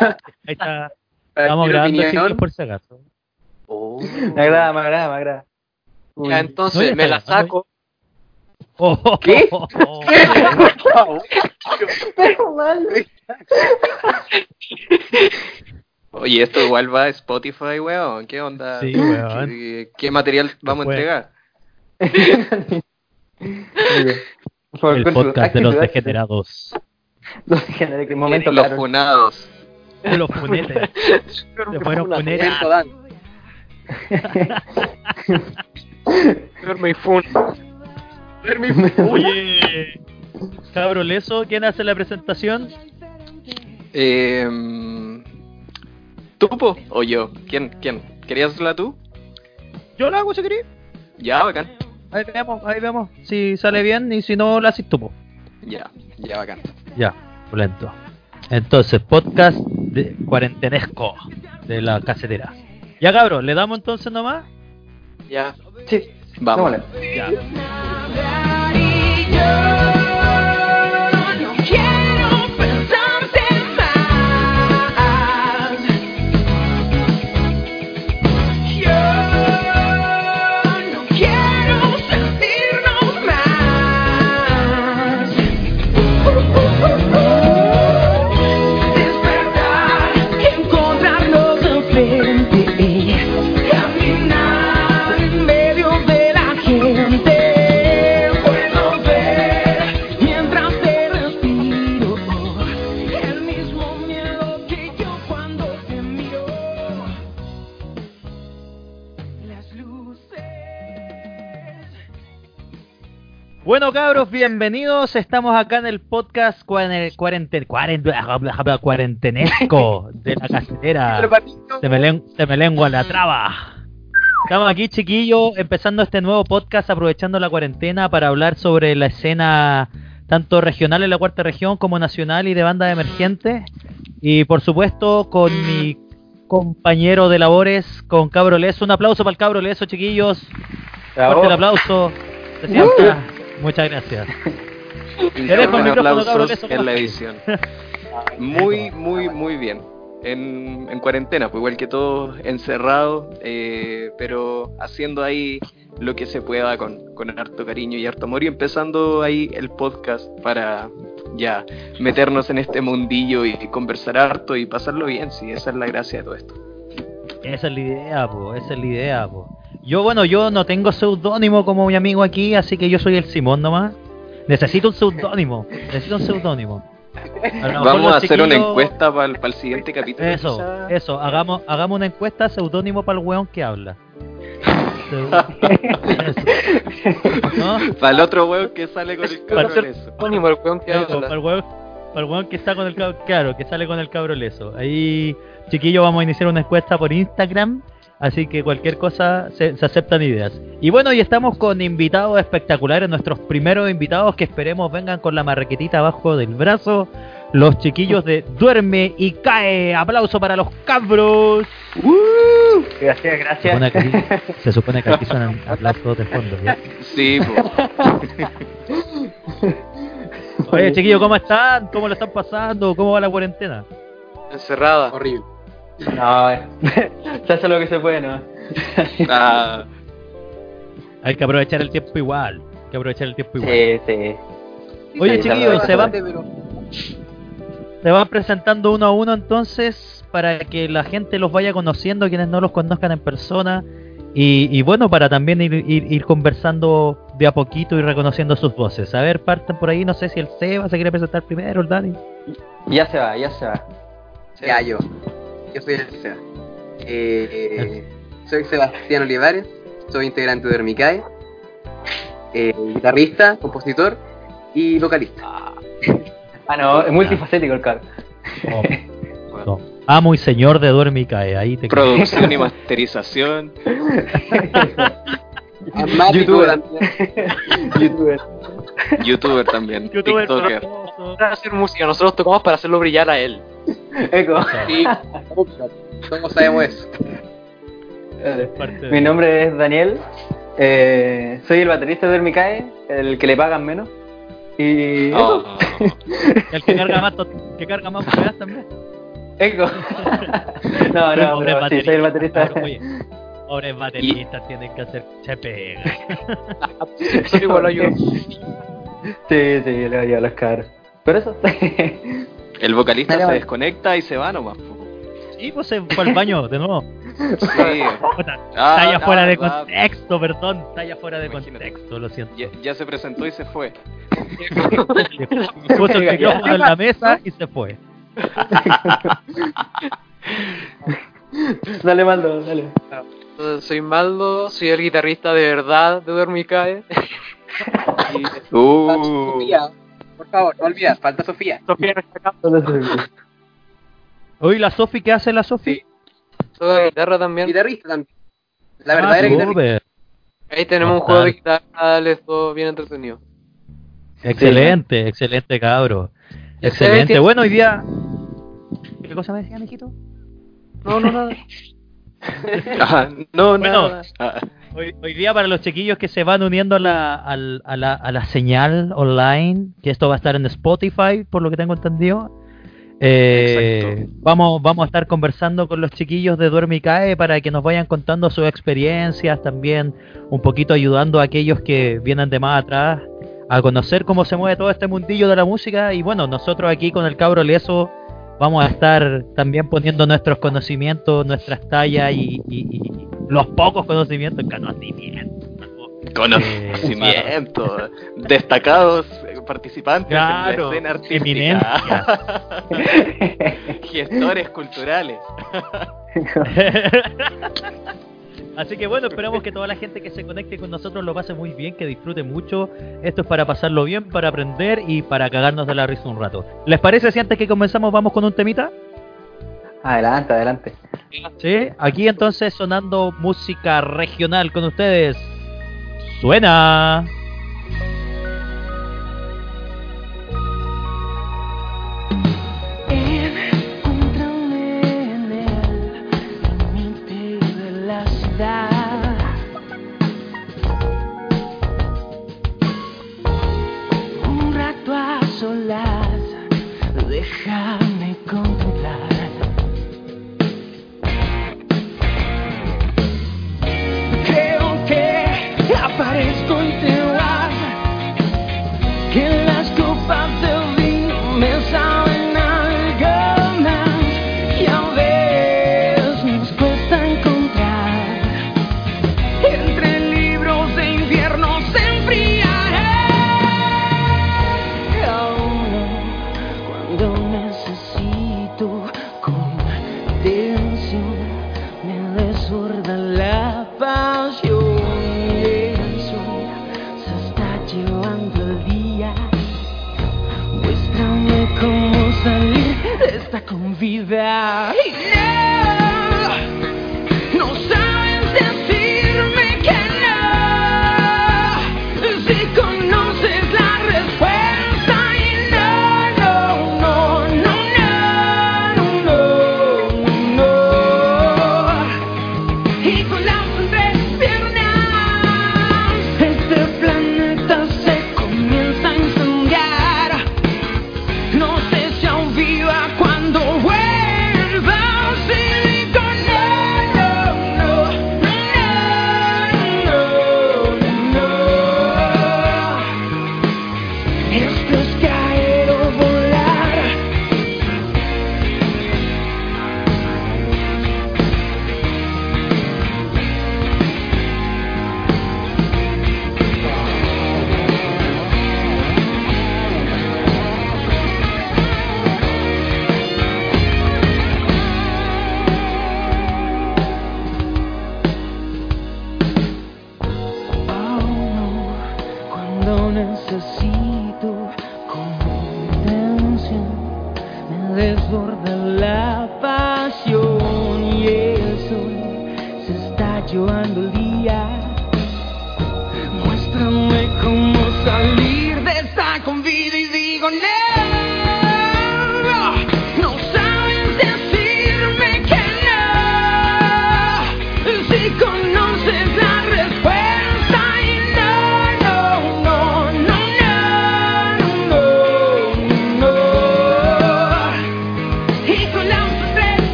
Ahí está. Estamos grabando opinión. chicos por si acaso. Oh. Me agrada, me agrada, me agrada. Uy. Ya, entonces No, me la saco. Oh, ¿Qué? oh, Pero mal. Oye, esto igual va a Spotify, weón. ¿Qué onda? Sí, weón. ¿Qué, qué material vamos a entregar? Por favor, El podcast de los degenerados. Los degenerados, momento Los claro. funados. De los punetes. Se fueron punetes. Dan. Duerme y fun. Oye, cabro leso, ¿quién hace la presentación? Eh, ¿Tú, po? ¿O yo? ¿Quién? ¿Quién? ¿Querías hacerla tú? Yo la hago si querés. Ya, bacán. Ahí vemos, ahí vemos. Si sale bien y si no, la haces tú. po. Ya, ya, bacán. Ya, lento. Entonces, podcast de cuarentenesco de la casetera. Ya, cabro, ¿le damos entonces nomás? Ya, Sí, vamos. Ya. Bueno, cabros, bienvenidos. Estamos acá en el podcast cuaren- el cuarenten- cuaren- cuarentenesco de la casetera. Se me, len- se me lengua la traba. Estamos aquí, chiquillos, empezando este nuevo podcast, aprovechando la cuarentena para hablar sobre la escena tanto regional en la cuarta región como nacional y de bandas emergentes. Y por supuesto, con mi compañero de labores, con Cabro Leso. Un aplauso para el Cabro Leso, chiquillos. Fuerte el aplauso. Se sienta. Muchas gracias. Micrófono, cabrón, aplausos eso en la edición. Muy, muy, muy bien. En, en cuarentena, pues igual que todos encerrados, eh, pero haciendo ahí lo que se pueda con, con harto cariño y harto amor y empezando ahí el podcast para ya meternos en este mundillo y conversar harto y pasarlo bien, sí, esa es la gracia de todo esto. Esa es la idea, po, esa es la idea, po. Yo, bueno, yo no tengo seudónimo como mi amigo aquí, así que yo soy el Simón nomás. Necesito un seudónimo, necesito un seudónimo. A Vamos a hacer una encuesta para el, siguiente capítulo. Eso, quizá. eso, hagamos, hagamos una encuesta seudónimo para el weón que habla. ¿No? Para el otro huevo que sale con el Para cabrón hacer- eso. Ánimo, el weón que habla. para el weón, para el weón que está con el cabro, claro, que sale con el cabro leso. Ahí, chiquillos, vamos a iniciar una encuesta por Instagram, así que cualquier cosa se, se aceptan ideas. Y bueno, y estamos con invitados espectaculares, nuestros primeros invitados que esperemos vengan con la marraquetita abajo del brazo. Los chiquillos de Duerme y Cae. Aplauso para los cabros. Gracias, Se gracias. supone que aquí, se supone que aquí suenan aplausos de fondo. ¿ya? Sí, po. Oye, chiquillos, ¿cómo están? ¿Cómo lo están pasando? ¿Cómo va la cuarentena? Encerrada. horrible. No, eh, se hace lo que se puede, ¿no? Ah, Hay que aprovechar el tiempo igual. Hay que aprovechar el tiempo igual. Sí, sí. Oye, Sí, chiquillos, se van, Pero- se van presentando uno a uno entonces para que la gente los vaya conociendo, quienes no los conozcan en persona. Y, y bueno, para también ir, ir, ir conversando de a poquito y reconociendo sus voces. A ver, parten por ahí, no sé si el Seba se quiere presentar primero, el Dani. Ya se va, ya se va. Ya, yo. Yo soy el Seba. Eh, soy Sebastián Olivares, soy integrante de Hermicae, eh, guitarrista, compositor y vocalista. Ah, no, es multifacético el car. Oh, no. Amo y señor de Duerme y Cae. Ahí te producción y masterización. YouTuber. también. Youtuber. Youtuber también. Youtuber TikToker. para hacer música, nosotros tocamos para hacerlo brillar a él. Eco. Sí, todos sabemos eso. Mi nombre es Daniel. eh, soy el baterista de Hermicae, el que le pagan menos. Y Oh, El que carga más, que carga más también. Eco. no, no, Pobre pero sí, soy el baterista. oye, Pobres bateristas tienen que hacer che pega. Eso igual lo. Sí, sí, le doy a los cabros. Pero eso. El vocalista Dale, se vale. desconecta y se va nomás. Sí, pues se fue al baño de nuevo. Sí. Puta, Ah, talla ah, fuera de verdad. contexto, perdón. Talla fuera de Imagínate. contexto, lo siento. Ya, ya se presentó y se fue. Puso el micrófono en la mesa y se fue. dale, Maldo, dale. Soy Maldo, soy el guitarrista de verdad de Dormicae. Y Uh, por favor, no olvides, falta Sofía. Sofía no está acá, Oye, ¿la Sofi qué hace la Sofi? Sí. toca guitarra también. Guitarrista también. La Ah, verdadera guitarrista. Ahí tenemos un juego de guitarra, les todo bien entretenido. Excelente, excelente cabro. Excelente. Bueno, hoy día. ¿Qué cosa me decían, hijito? No, no, nada. ah, no, Bueno. nada. Hoy, hoy día para los chiquillos que se van uniendo a la, a, la, a la señal online, que esto va a estar en Spotify, por lo que tengo entendido. eh, Exacto. vamos, vamos a estar conversando con los chiquillos de Duerme y Cae para que nos vayan contando sus experiencias, también un poquito ayudando a aquellos que vienen de más atrás a conocer cómo se mueve todo este mundillo de la música. Y bueno, nosotros aquí con el cabro Leso vamos a estar también poniendo nuestros conocimientos, nuestras tallas y, y- y los pocos conocimientos, conocimientos. Conocimiento. Destacados eh, participantes Claro, en la escena artística. Gestores culturales. Así que bueno, esperamos que toda la gente que se conecte con nosotros lo pase muy bien, que disfrute mucho. Esto es para pasarlo bien, para aprender y para cagarnos de la risa un rato. ¿Les parece si antes que comenzamos vamos con un temita? Adelante, adelante. Sí, aquí entonces sonando música regional con ustedes. Suena. Solas, déjame contemplar. Esta convida. Y no,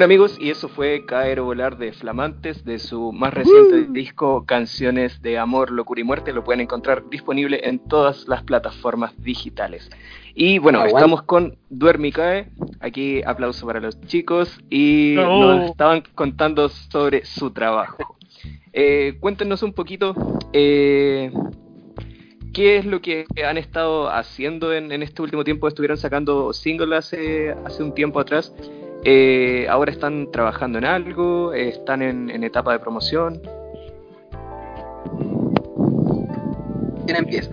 Bueno amigos, y eso fue Caer o Volar de Flamantes de su más reciente disco Canciones de Amor, Locura y Muerte. Lo pueden encontrar disponible en todas las plataformas digitales. Y bueno, Aguante. estamos con Duermicae. Aquí aplauso para los chicos y No. nos estaban contando sobre su trabajo. Eh, cuéntenos un poquito eh, qué es lo que han estado haciendo en, en este último tiempo. Estuvieron sacando singles hace, hace un tiempo atrás. Eh, ahora están trabajando en algo, Eh, están en, en etapa de promoción. ¿Quién empieza?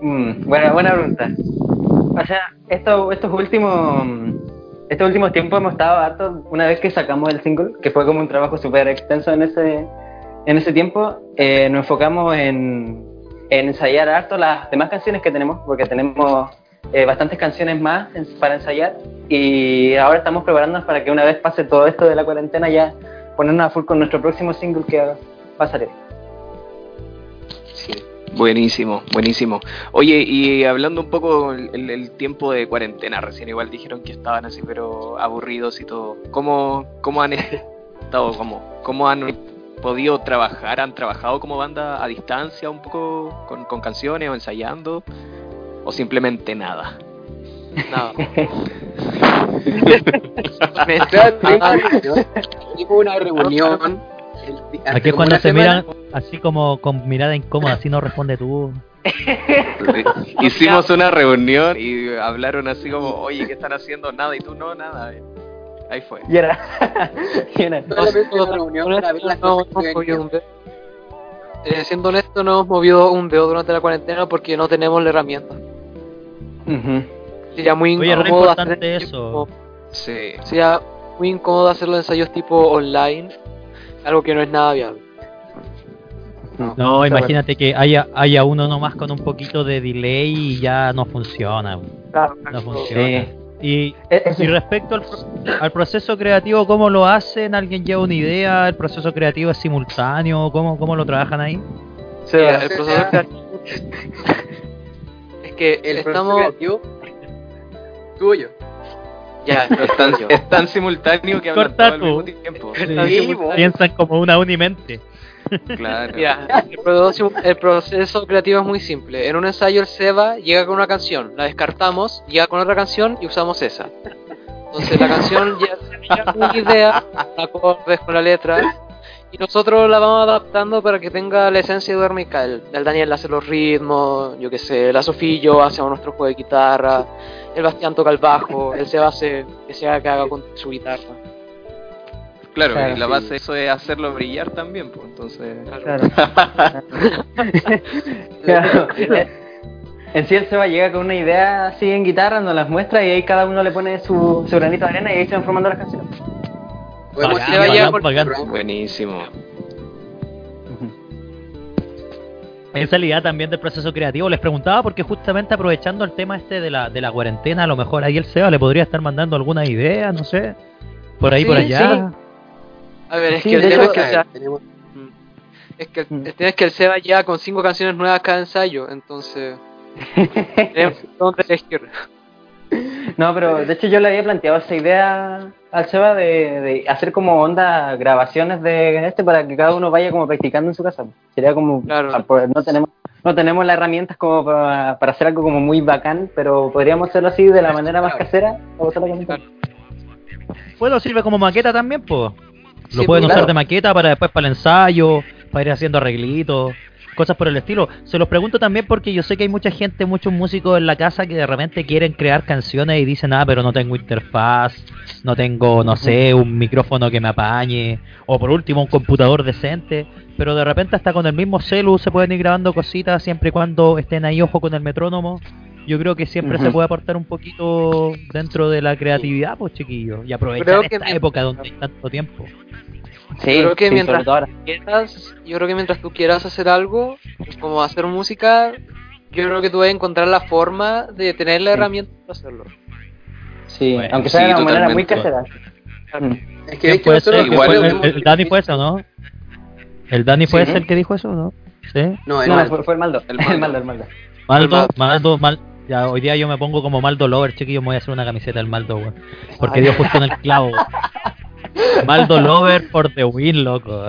Mm, buena, buena pregunta. O sea, esto, estos últimos estos últimos tiempos hemos estado hartos, una vez que sacamos el single, que fue como un trabajo súper extenso en ese, en ese tiempo, eh, nos enfocamos en, en ensayar harto las demás canciones que tenemos, porque tenemos eh, bastantes canciones más para ensayar y ahora estamos preparándonos para que una vez pase todo esto de la cuarentena ya ponernos a full con nuestro próximo single que va a salir. Sí. Buenísimo, buenísimo. Oye, y hablando un poco el- el tiempo de cuarentena, recién igual dijeron que estaban así, pero aburridos y todo. ¿Cómo, cómo han estado? ¿Cómo, ¿Cómo han podido trabajar? ¿Han trabajado como banda a distancia un poco con, con canciones o ensayando? ¿O simplemente nada? Nada. Tipo una reunión. Aquí es cuando se semana, miran así como con mirada incómoda, así no responde tú. Hicimos una reunión y hablaron así como, oye, ¿qué están haciendo? Nada, y tú no, nada. Ahí fue. Y era, y era-. Eh, siendo honesto, no hemos movido un dedo durante la cuarentena porque no tenemos la herramienta. Ujú. Sería muy Oye, incómodo hacer eso. tipo- Sí. sería muy incómodo hacer los ensayos tipo online, algo que no es nada viable. No, imagínate que haya, haya uno nomás con un poquito de delay y ya no funciona. Claro, No funciona. Sí. Y, E- y respecto al, pro- al proceso creativo, ¿cómo lo hacen? ¿Alguien lleva una idea? ¿El proceso creativo es simultáneo? ¿Cómo, cómo lo trabajan ahí? se- Mira, el proceso creativo es que El estamos creativo tuyo. ya Es tan, es tan simultáneo que hablan todo al mismo tú. tiempo. Sí, vos. Piensan como una unimente. Claro. Mira, el proceso, el proceso creativo es muy simple. En un ensayo el Seba llega con una canción, la descartamos, llega con otra canción y usamos esa. Entonces la canción ya con una idea, acordes con la letra, y nosotros la vamos adaptando para que tenga la esencia de Dormical. El Daniel hace los ritmos, yo qué sé, la Sofía y yo hacemos nuestro juego de guitarra, el Bastián toca el bajo, el Seba hace que se haga que haga con su guitarra. Claro, Claro, y la sí. base de eso es hacerlo brillar también, pues entonces. Claro. Claro. En sí el Seba llega con una idea así en guitarra, nos las muestra y ahí cada uno le pone su, su granito de arena y ahí se van formando las canciones. Podemos Bacán, bacán, por- bacán. Buenísimo. Esa es la idea también del proceso creativo. Les preguntaba porque justamente aprovechando el tema este de la, de la cuarentena, a lo mejor ahí el Seba le podría estar mandando alguna idea, no sé. Por ahí, Sí, por allá. A ver, es Sí, que el tema es que el Seba- tenemos- Es que Mm. es que el Seba ya con cinco canciones nuevas cada ensayo, entonces tenemos elegir. No, pero de hecho yo le había planteado esa idea al Seba de, de hacer como onda grabaciones de este para que cada uno vaya como practicando en su casa. Sería como, Claro. ah, pues, no tenemos no tenemos las herramientas como para, para hacer algo como muy bacán, pero podríamos hacerlo así de la manera más casera. o. Bueno, sirve como maqueta también, pues. Lo Sí, pueden pues, usar claro. de maqueta para después para el ensayo, para ir haciendo arreglitos, cosas por el estilo. Se los pregunto también porque yo sé que hay mucha gente, muchos músicos en la casa que de repente quieren crear canciones y dicen, ah, pero no tengo interfaz, no tengo, no sé, un micrófono que me apañe, o por último un computador decente. Pero de repente hasta con el mismo celu se pueden ir grabando cositas siempre y cuando estén ahí ojo con el metrónomo. Yo creo que siempre se puede aportar un poquito dentro de la creatividad, pues chiquillos, y aprovechar esta época donde hay tanto tiempo. Sí, Creo que sí, mientras- sobre todo ahora. Quieras- yo creo que mientras tú quieras hacer algo, como hacer música, yo creo que tú vas a encontrar la forma de tener la Sí. herramienta para hacerlo. Sí, Bueno, aunque sí, sea de una manera muy casera. Mm. Es que de ¿Quién hecho puede nosotros ser? igual ¿Fue nosotros el, el Dani fue eso, ¿no? ¿El Dani fue Sí. ese el que dijo eso, no? ¿Sí? No, el No, mal. fue, fue el Maldo. El El Maldo. Maldo, el Maldo. Maldo, Maldo, Mal... Ya, hoy día yo me pongo como Maldo Lover, chiquillos, me voy a hacer una camiseta del Maldo, weón. Porque dio justo en el clavo. Maldo Lover por the win, loco.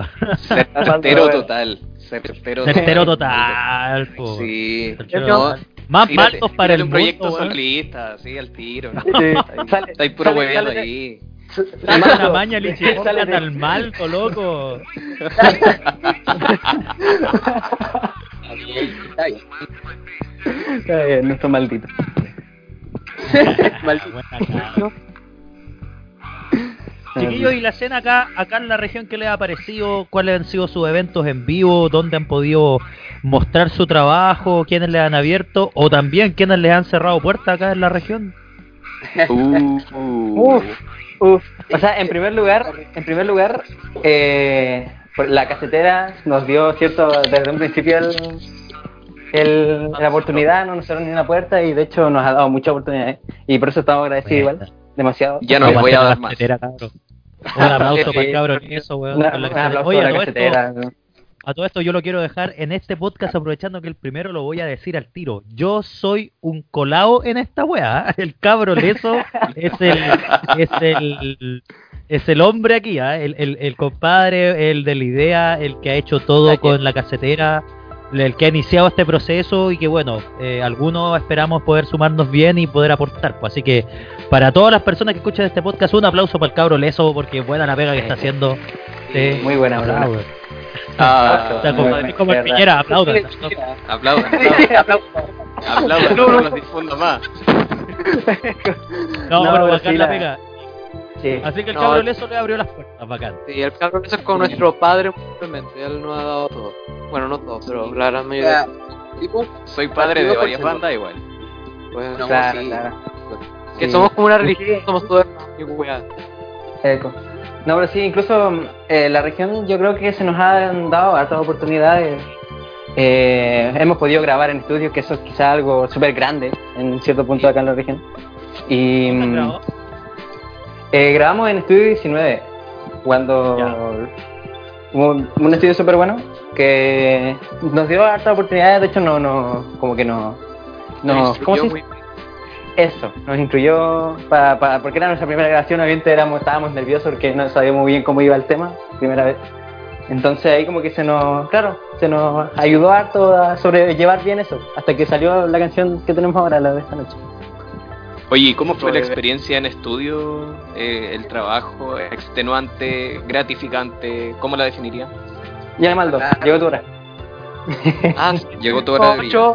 Certero total. Certero Certero total, po. Sí. Certero No. Más tírate- maldos para el un proyecto mundo, weón. solista, sí, al tiro. ¿no? Sí, sale- Está ahí puro sale- hueveando sale- ahí. Maldo, una maña lichifón sale al maldo, loco. Está bien. Está bien, nuestro maldito. Maldito. Chiquillos, y la escena acá, acá en la región, ¿qué les ha parecido? ¿Cuáles han sido sus eventos en vivo? ¿Dónde han podido mostrar su trabajo? ¿Quiénes les han abierto? ¿O también quiénes les han cerrado puertas acá en la región? Uh, Uf, uf. O sea, en primer lugar, en primer lugar, eh, la casetera nos dio cierto desde un principio el, el- la oportunidad, no nos cerró ni una puerta y de hecho nos ha dado muchas oportunidades y por eso estamos agradecidos igual, demasiado. Ya no voy a dar más. Un aplauso para el en eso, weón. Una- la Oye, a todo esto-. A todo esto yo lo quiero dejar en este podcast aprovechando que el primero lo voy a decir al tiro. Yo soy un colado en esta weá. ¿eh? El cabro leso es el es el es el hombre aquí, ¿ah? el, el, el compadre, el de la idea, el que ha hecho todo con la casetera, el que ha iniciado este proceso y que bueno, eh, algunos esperamos poder sumarnos bien y poder aportar. Pues. Así que para todas las personas que escuchan este podcast, un aplauso para el cabro leso porque buena la pega que está haciendo. Sí. Muy buena, bravo. Ah, sea, como, como el buena, Piñera, aplaudan. aplaudan, aplaudan, aplaudan, no los difunda más. No, No, pero bacán sí la pega. Sí. Así que el No, cabro leso le abrió las puertas, bacán. Sí, el cabrón eso es con nuestro padre simplemente, él nos ha dado todo. Bueno, no todo, pero la gran mayoría. Soy padre de varias bandas igual. Pues, no, Claro, sí. claro. Que Sí. somos como una Sí. religión, somos todos. Eco. No, pero sí, incluso eh, la región yo creo que se nos han dado hartas oportunidades. Eh, hemos podido grabar en estudios, que eso es quizá algo súper grande en cierto punto acá en la región. Y ¿Dónde mm, eh, grabamos en Estudio 19, cuando un estudio súper bueno que nos dio hartas oportunidades, de hecho no, no, como que no, no, ¿cómo se dice? Eso, nos incluyó para, para, porque era nuestra primera grabación, obviamente éramos, estábamos nerviosos porque no sabíamos muy bien cómo iba el tema, primera vez. Entonces ahí como que se nos, claro, se nos ayudó harto a sobrellevar bien eso, hasta que salió la canción que tenemos ahora, la de esta noche. Oye, ¿y ¿cómo fue la experiencia en estudio? Eh, el trabajo extenuante, gratificante, ¿cómo la definiría? Ya, Maldo, Claro. llegó tu hora. Ah, sí. Llegó tu hora de brillar.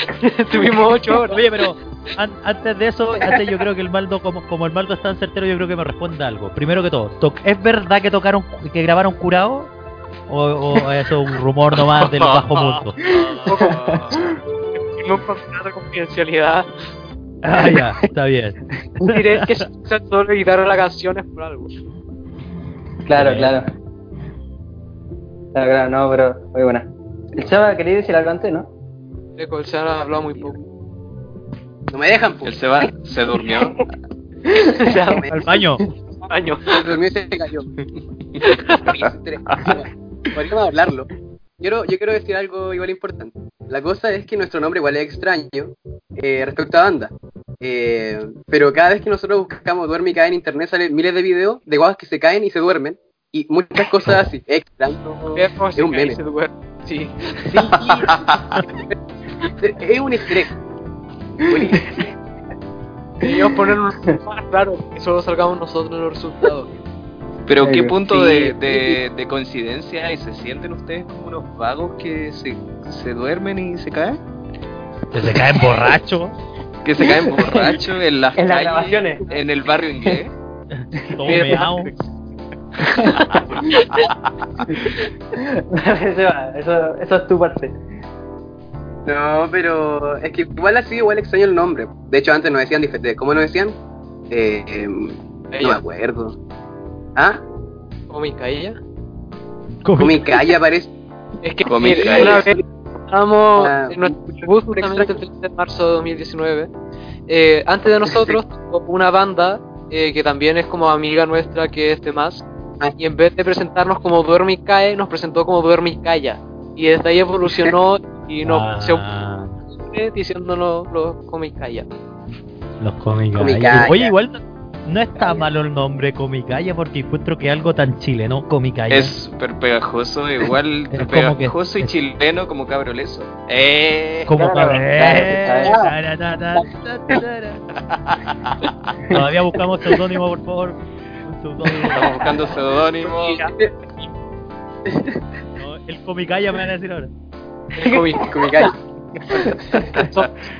Tuvimos ocho horas. Oye, pero an- antes de eso, antes yo creo que el Maldo, como, como el Maldo es tan certero, yo creo que me responda algo. Primero que todo, to- ¿es verdad que tocaron, que grabaron curado? ¿O, o eso es un rumor nomás del bajo mundo? Firmó un contrato de confidencialidad. Ah, ya, está bien. Diré que se usa solo editar las canciones por algo. Claro, claro. Claro, claro, no, pero muy buena. El Seba quería decir algo antes, ¿no? El ha hablado muy poco. No me dejan, pues. Seba se durmió. Al baño. Año. Se durmió y se cayó. Podríamos hablarlo. Quiero, yo quiero decir algo igual importante. La cosa es que nuestro nombre igual es extraño eh, respecto a banda. Eh, pero cada vez que nosotros buscamos duerme y cae en internet salen miles de videos de guapas que se caen y se duermen. Y muchas cosas así. Es extraño. Es un meme. se duerme. Sí. Sí. es un estrés. Buenísimo. Deberíamos ponerlo más claro, que solo salgamos nosotros los resultados. Pero Ay, qué punto Sí. de, de, de coincidencia y se sienten ustedes como unos vagos que se, se duermen y se caen? Que se caen borrachos. Que se caen borrachos en las En las calles, grabaciones. en el barrio inglés. Seba, eso, eso es tu parte. No, pero es que igual así, igual extraño el nombre. De hecho, antes nos decían diferente. ¿Cómo nos decían? Eh, em, no me acuerdo. ¿Ah? cómica ella. Comicaya parece. Es que ella. una vez estábamos Ah, en nuestro bus justamente el 30 de marzo de 2019. Eh, antes de nosotros, una banda eh, que también es como amiga nuestra, que es de más. Ah. Y en vez de presentarnos como Duerme y Cae, nos presentó como Duerme y Calla. Y desde ahí evolucionó y se Ah, une diciéndonos los Come y Calla. los. Comicaya. Oye, igual no está malo el nombre Comicaya porque encuentro que algo tan chileno, Comicaya. Es súper pegajoso, igual Es como que- pegajoso y es- chileno como cabroleso. Eh, como Eh, tara, tara, tara. Todavía buscamos seudónimo, por favor. Estamos buscando seudónimo. No, el Comicaya me van a decir ahora.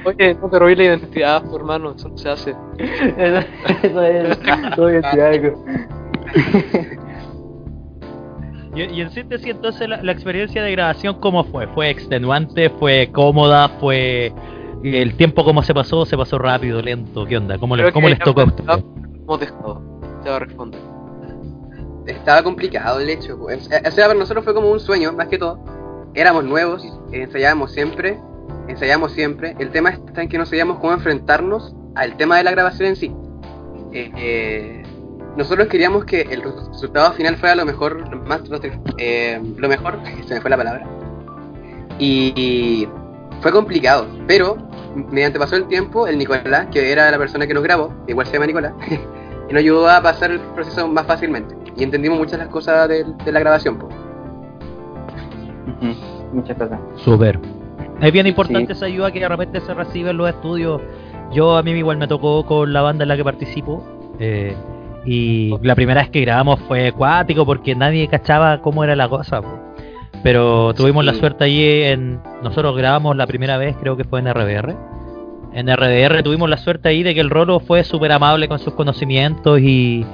Oye, no te robé la identidad, por hermano, eso no se hace. Eso, eso es. Decir algo. Y, y en síntesis, entonces, la, la experiencia de grabación, ¿cómo fue? ¿Fue extenuante? ¿Fue cómoda? ¿Fue el tiempo cómo se pasó? ¿Se pasó rápido, lento? ¿Qué onda? ¿Cómo, les, cómo tocó a ustedes? Se va a responder. Estaba complicado el hecho. pues. O sea, para nosotros fue como un sueño, más que todo. Éramos nuevos, ensayábamos siempre, ensayábamos siempre. El tema está en que no sabíamos cómo enfrentarnos al tema de la grabación en sí. Eh, eh, nosotros queríamos que el resultado final fuera lo mejor, lo más, eh, lo mejor, se me fue la palabra. Y, y fue complicado, pero mediante pasó el tiempo, el Nicolás, que era la persona que nos grabó, igual se llama Nicolás, nos ayudó a pasar el proceso más fácilmente. Y entendimos muchas las cosas de, de la grabación. po. Muchas cosas. Súper. Es bien importante Sí. esa ayuda que de repente se recibe en los estudios. Yo a mí igual me tocó con la banda en la que participo. eh, y la primera vez que grabamos fue acuático porque nadie cachaba cómo era la cosa. Pero tuvimos la suerte allí en... Nosotros grabamos la primera vez, creo que fue en RBR. En RDR tuvimos la suerte ahí de que el Rolo fue súper amable con sus conocimientos y,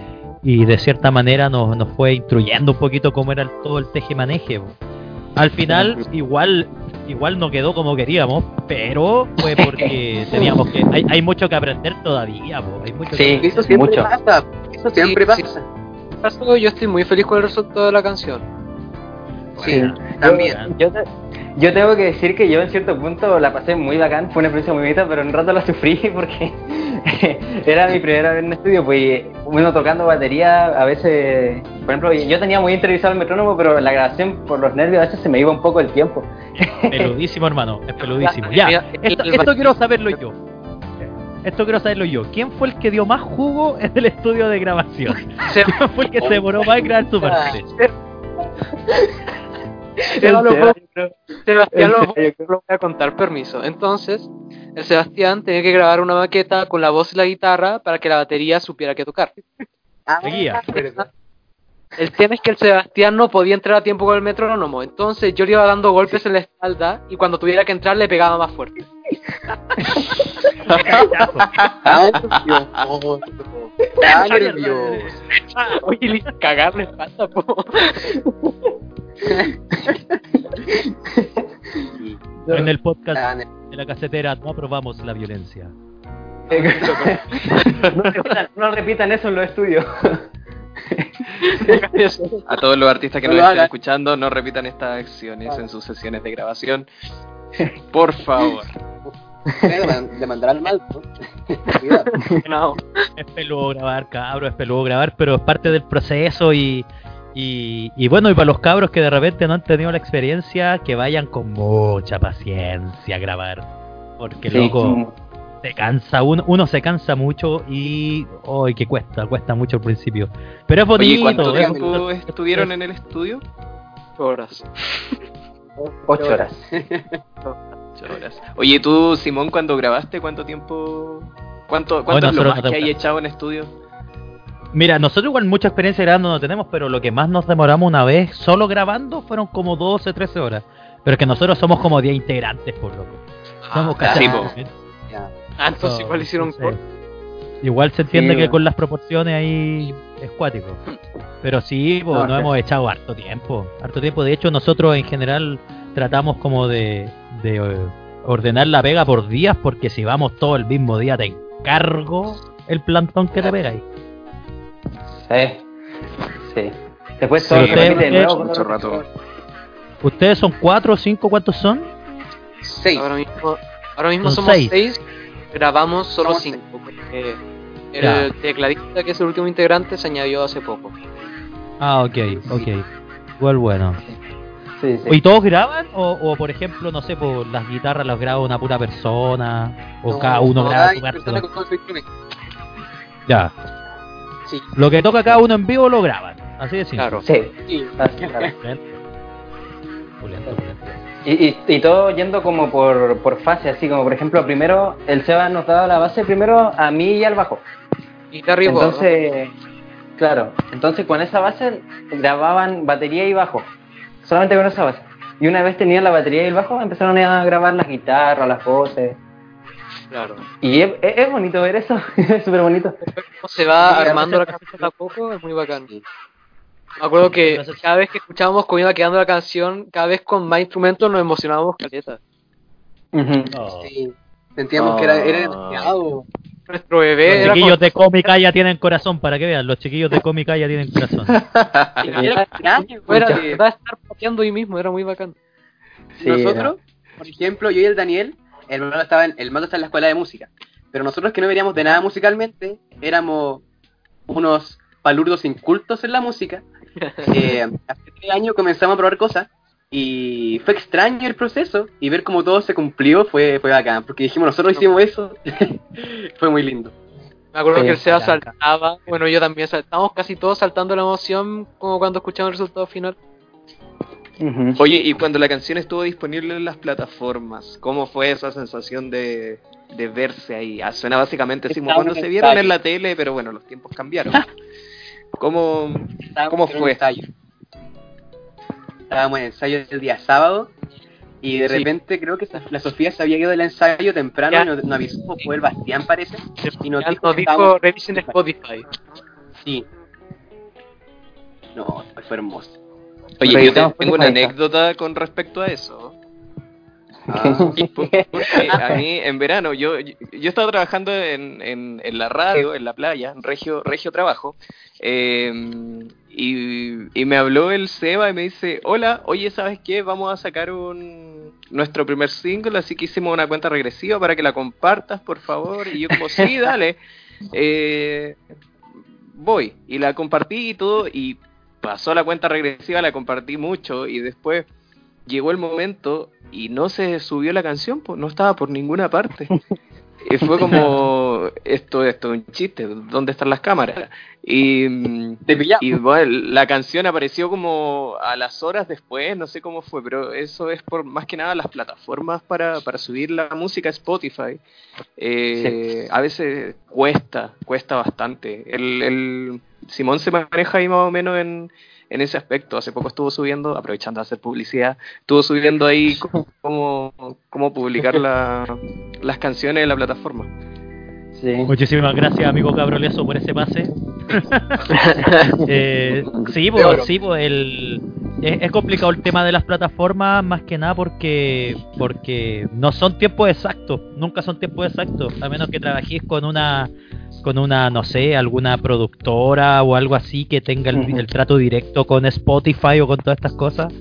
y de cierta manera nos, nos fue instruyendo un poquito cómo era todo el teje-maneje. po. Al final, igual igual no quedó como queríamos, pero fue porque teníamos que... Hay, hay mucho que aprender todavía, po, hay mucho Sí. que- Eso siempre Mucho. pasa. Eso siempre Sí, sí. pasa. Caso, yo estoy muy feliz con el resultado de la canción. Sí, también. Yo, yo tengo que decir que yo en cierto punto la pasé muy bacán, fue una experiencia muy bonita, pero en un rato la sufrí porque era mi primera vez en estudio, pues uno tocando batería, a veces, por ejemplo, yo tenía muy interiorizado el metrónomo, pero la grabación por los nervios a veces se me iba un poco el tiempo. Peludísimo, hermano, es peludísimo. Ya, el- esto, el- esto quiero saberlo yo. Esto quiero saberlo yo. ¿Quién fue el que dio más jugo en el estudio de grabación? ¿Quién fue el que se demoró más en grabar su parte? Seba lo puedo- Sebastián lo, lo voy a contar, permiso. Entonces, el Sebastián tenía que grabar una maqueta con la voz y la guitarra para que la batería supiera qué tocar. Ah. El tema es que el Sebastián no podía entrar a tiempo con el metrónomo, entonces yo le iba dando golpes en la espalda y cuando tuviera que entrar le pegaba más fuerte. Oye, le cagar la espalda, po. En el podcast Ah, de la casetera no aprobamos la violencia. no, repitan, no repitan eso en los estudios. A todos los artistas que No nos estén escuchando, no repitan estas acciones en sus sesiones de grabación. Por favor. Le mandarán mal. ¿no? Es peludo grabar, cabros, es peludo grabar, pero es parte del proceso y, y, y bueno, y para los cabros que de repente no han tenido la experiencia, que vayan con mucha paciencia a grabar. Porque loco, se cansa, uno, uno se cansa mucho y hoy que cuesta, cuesta mucho al principio. Pero es bonito. Oye, ¿cuánto es tiempo bonito. estuvieron en el estudio? Horas. Ocho horas. Ocho horas. Oye, tú, Simón, cuando grabaste, ¿cuánto tiempo? ¿Cuánto, cuánto es lo nosotros más no que hay echado en estudio? Mira, nosotros igual mucha experiencia grabando no tenemos, pero lo que más nos demoramos una vez solo grabando fueron como 12, 13 horas. Pero es que nosotros somos como 10 integrantes, por loco. Somos Ah, sí. Ya. Ah, entonces igual hicieron. Igual se entiende Sí, que bueno. con las proporciones ahí es cuático. Pero sí, pues, No, nos sí. hemos echado harto tiempo. Harto tiempo. De hecho, nosotros en general tratamos como de, de eh, ordenar la pega por días, porque si vamos todo el mismo día, te encargo el plantón que te pegáis. Sí. Sí. Después todo Sí, se repite de ustedes- nuevo. con Mucho otro- rato. ¿Ustedes son cuatro o cinco? ¿Cuántos son? Seis. Ahora mismo, ahora mismo Son somos seis. seis. grabamos solo Somos cinco. Porque el Ya. tecladista, que es el último integrante, se añadió hace poco. Ah, ok, ok. Igual bueno. Sí, sí. ¿Y todos graban? O, o, por ejemplo, no sé, por las guitarras las graba una pura persona? ¿O No, cada uno no, graba su parte? Ya. Sí. Lo que toca cada uno en vivo lo graban. Así de simple. Claro. Sí, claro. Y, y, y todo yendo como por, por fase, así como por ejemplo, primero el Seba nos daba la base primero a mí y al bajo. Y voz, ¿no? Entonces, claro, entonces con esa base grababan batería y bajo, solamente con esa base. Y una vez tenían la batería y el bajo, empezaron a grabar las guitarras, las voces. Claro. Y es, bonito ver eso, es súper bonito. Se va armando la canción a poco es muy bacán. Me acuerdo que cada vez que escuchábamos cómo iba quedando la canción, cada vez con más instrumentos nos emocionábamos caleta. Oh. Sí. Sentíamos que era, era demasiado. Nuestro bebé Los era chiquillos de cómica ya tienen corazón, para que vean. Los chiquillos de cómica ya tienen corazón. Era porque de estar pateando ahí mismo, era muy bacán. Sí, nosotros, por ejemplo, yo y el Daniel, el malo estaba en, el malo está en la escuela de música. Pero nosotros que no veníamos de nada musicalmente, éramos unos palurdos incultos en la música. Eh, hace tres años comenzamos a probar cosas y fue extraño el proceso y ver cómo todo se cumplió fue, fue bacán. Porque dijimos, nosotros hicimos eso, fue muy lindo. Me acuerdo que el Seba bacán. saltaba, bueno yo también saltamos casi todos saltando la emoción como cuando escuchamos el resultado final. Oye, y cuando la canción estuvo disponible en las plataformas, ¿cómo fue esa sensación de, de verse ahí? Ah, suena básicamente así como cuando se vieron ensayo. en la tele, pero bueno, los tiempos cambiaron. ¿Cómo, Estábamos ¿Cómo fue? ensayo. Estábamos en ensayo el día sábado y de Sí. repente creo que la Sofía se había ido del ensayo temprano Ya. y nos, nos avisó, fue el Bastián parece, y nos Ya dijo, nos dijo revisen Spotify. Sí. No, fue hermoso. Oye, yo te- tengo una anécdota con respecto a eso. Ah, Porque a mí en verano, yo, yo, yo estaba trabajando en, en, en la radio, en la playa, en Regio, Regio Trabajo, eh, y, y me habló el Seba y me dice, hola, oye, ¿sabes qué? Vamos a sacar un nuestro primer single, así que hicimos una cuenta regresiva para que la compartas, por favor. Y yo como, sí, dale. Eh, voy. Y la compartí y todo, y pasó la cuenta regresiva, la compartí mucho, y después llegó el momento y no se subió la canción, pues no estaba por ninguna parte. Y fue como, esto, esto es un chiste, ¿dónde están las cámaras? Y, bueno, la canción apareció como a las horas después, no sé cómo fue, pero eso es por más que nada las plataformas para, para subir la música a Spotify. Eh, A veces cuesta, cuesta bastante. El, el Simón se maneja ahí más o menos en, en ese aspecto. Hace poco estuvo subiendo, aprovechando de hacer publicidad, estuvo subiendo ahí cómo, cómo publicar la- las canciones en la plataforma. Sí. Muchísimas gracias, amigo Cabroleso, por ese pase. Eh, sí, pues, sí, pues, el, es, es complicado el tema de las plataformas, más que nada porque porque no son tiempos exactos, nunca son tiempos exactos, a menos que trabajéis con una con una, no sé, alguna productora o algo así que tenga el, trato directo con Spotify o con todas estas cosas.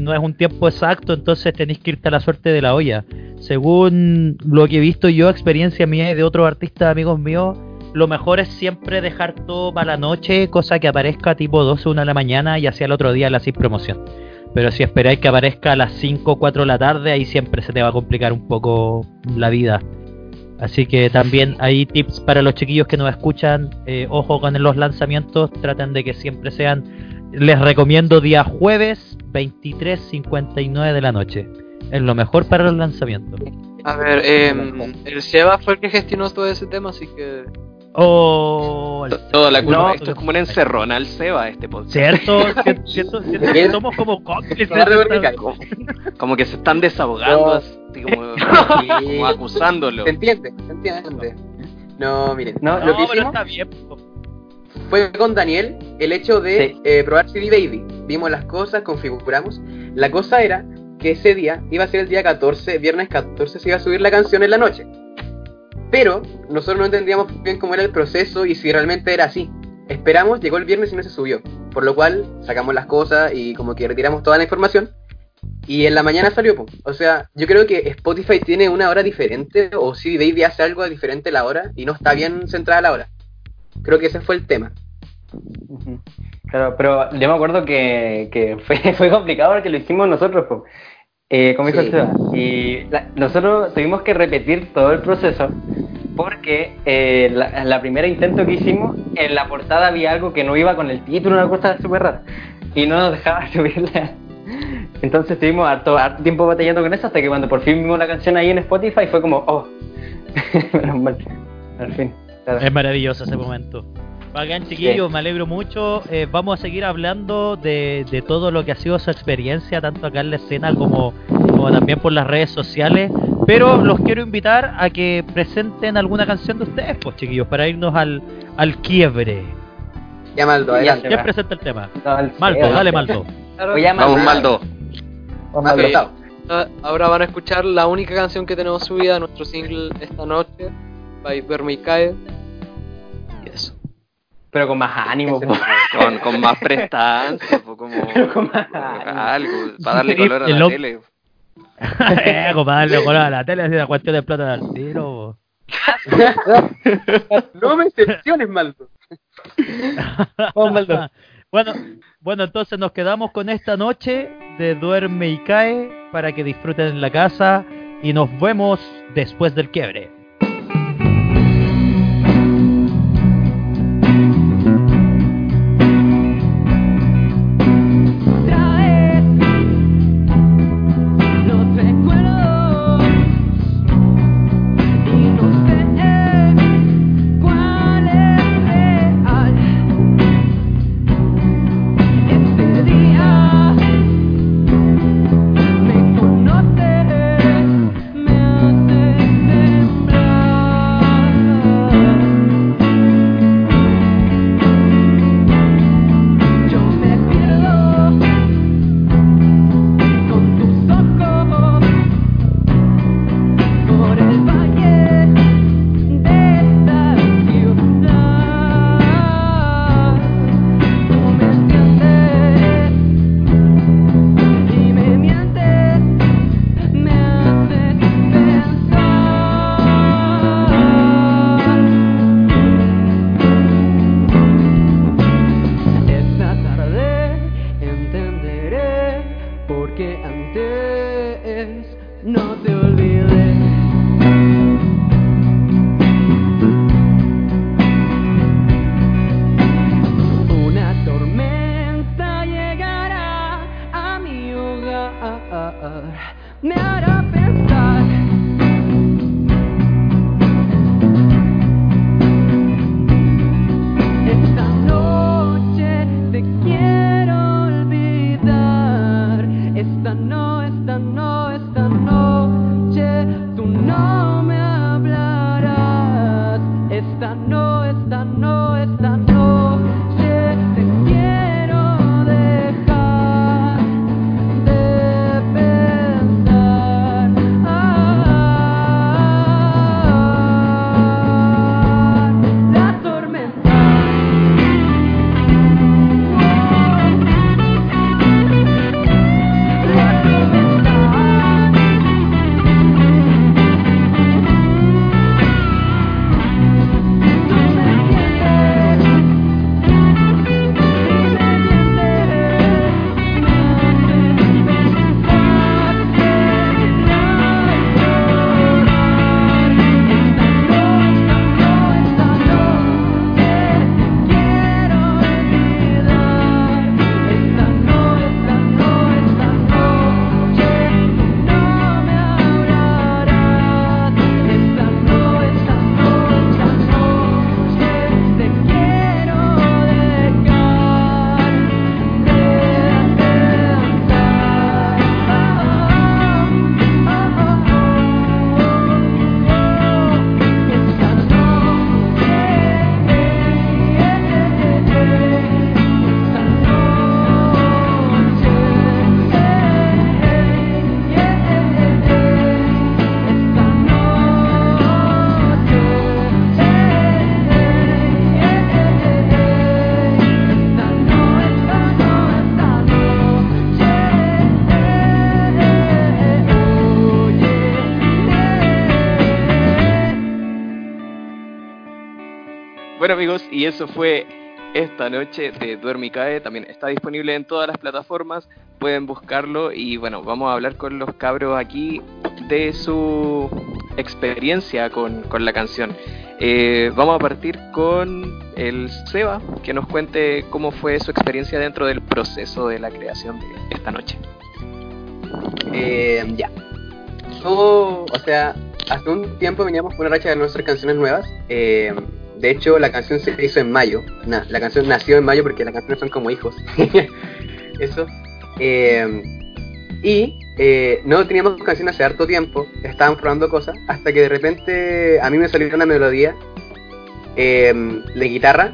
No es un tiempo exacto, entonces tenéis que irte a la suerte de la olla. Según lo que he visto yo, experiencia mía y de otros artistas amigos míos, lo mejor es siempre dejar todo para la noche, cosa que aparezca tipo 12, 1 de la mañana y hacia el otro día le hacéis promoción. Pero si esperáis que aparezca a las 5 o 4 de la tarde, ahí siempre se te va a complicar un poco la vida. Así que también hay tips para los chiquillos que nos escuchan. eh, ojo con los lanzamientos, traten de que siempre sean. Les recomiendo día jueves 23.59 de la noche. Es lo mejor para los lanzamientos. A ver, em, el Seba fue el que gestionó todo ese tema, así que... Oh, Toda la culpa, No, esto es como una encerrona al Seba, este podcast. ¿Cierto? Siento- siento que somos como cómplices. Como, como que se están desahogando, No. así como, como acusándolo. ¿Se entiende? ¿Se entiende? No, miren. No, lo No, que pero hicimos está bien. fue con Daniel el hecho de Sí. eh, probar CD Baby. Vimos las cosas, configuramos. La cosa era que ese día iba a ser el día 14, viernes 14, se iba a subir la canción en la noche. Pero nosotros no entendíamos bien cómo era el proceso y si realmente era así. Esperamos, llegó el viernes y no se subió. Por lo cual sacamos las cosas y como que retiramos toda la información. Y en la mañana salió, po. o sea, yo creo que Spotify tiene una hora diferente o CD Baby hace algo diferente la hora y no está bien centrada la hora. Creo que ese fue el tema. Claro, pero yo me acuerdo que, que fue, fue complicado porque lo hicimos nosotros, po. Eh, como dijo Sí. Y la- nosotros tuvimos que repetir todo el proceso porque eh, la, la primera intento que hicimos, en la portada había algo que no iba con el título, una cosa súper rara, y no nos dejaba subirla. Entonces estuvimos harto, harto tiempo batallando con eso hasta que cuando por fin vimos la canción ahí en Spotify fue como, oh, menos mal, al fin. claro. Es maravilloso ese momento. Bacán, chiquillos, me alegro mucho. Eh, vamos a seguir hablando de, de todo lo que ha sido su experiencia, tanto acá en la escena como, como también por las redes sociales. Pero los quiero invitar a que presenten alguna canción de ustedes, pues, chiquillos, para irnos al, al quiebre. Ya Maldo, Ya adelante. ¿Quién presenta el tema? Maldo, dale, Maldo. A Vamos, Maldo. Vamos, ah, ahora van a escuchar la única canción que tenemos subida, nuestro single esta noche, by Verme y Cae. Y eso. Pero con más ánimo, po. Con, con más prestancia, po, como Con más algo, para darle Sí, color a la tele. eh, compadre, color a la tele, así la cuestión de plata al tiro. No me Maldo. Vamos, Maldo. bueno, bueno, entonces nos quedamos con esta noche de Duerme y Cae para que disfruten en la casa y nos vemos después del quiebre. Amigos, y eso fue esta noche de Duerme y Cae. También está disponible en todas las plataformas. Pueden buscarlo y bueno, vamos a hablar con los cabros aquí de su experiencia con, con la canción. Eh, vamos a partir con el Seba, que nos cuente cómo fue su experiencia dentro del proceso de la creación de esta noche. Eh, ya. Yo, o sea, hace un tiempo veníamos con una racha de nuestras canciones nuevas. Eh, de hecho, la canción se hizo en mayo. La canción nació en mayo porque las canciones son como hijos. Eso. Eh, y eh, no teníamos canciones hace harto tiempo. Estaban probando cosas. Hasta que de repente a mí me salió una melodía eh, de guitarra.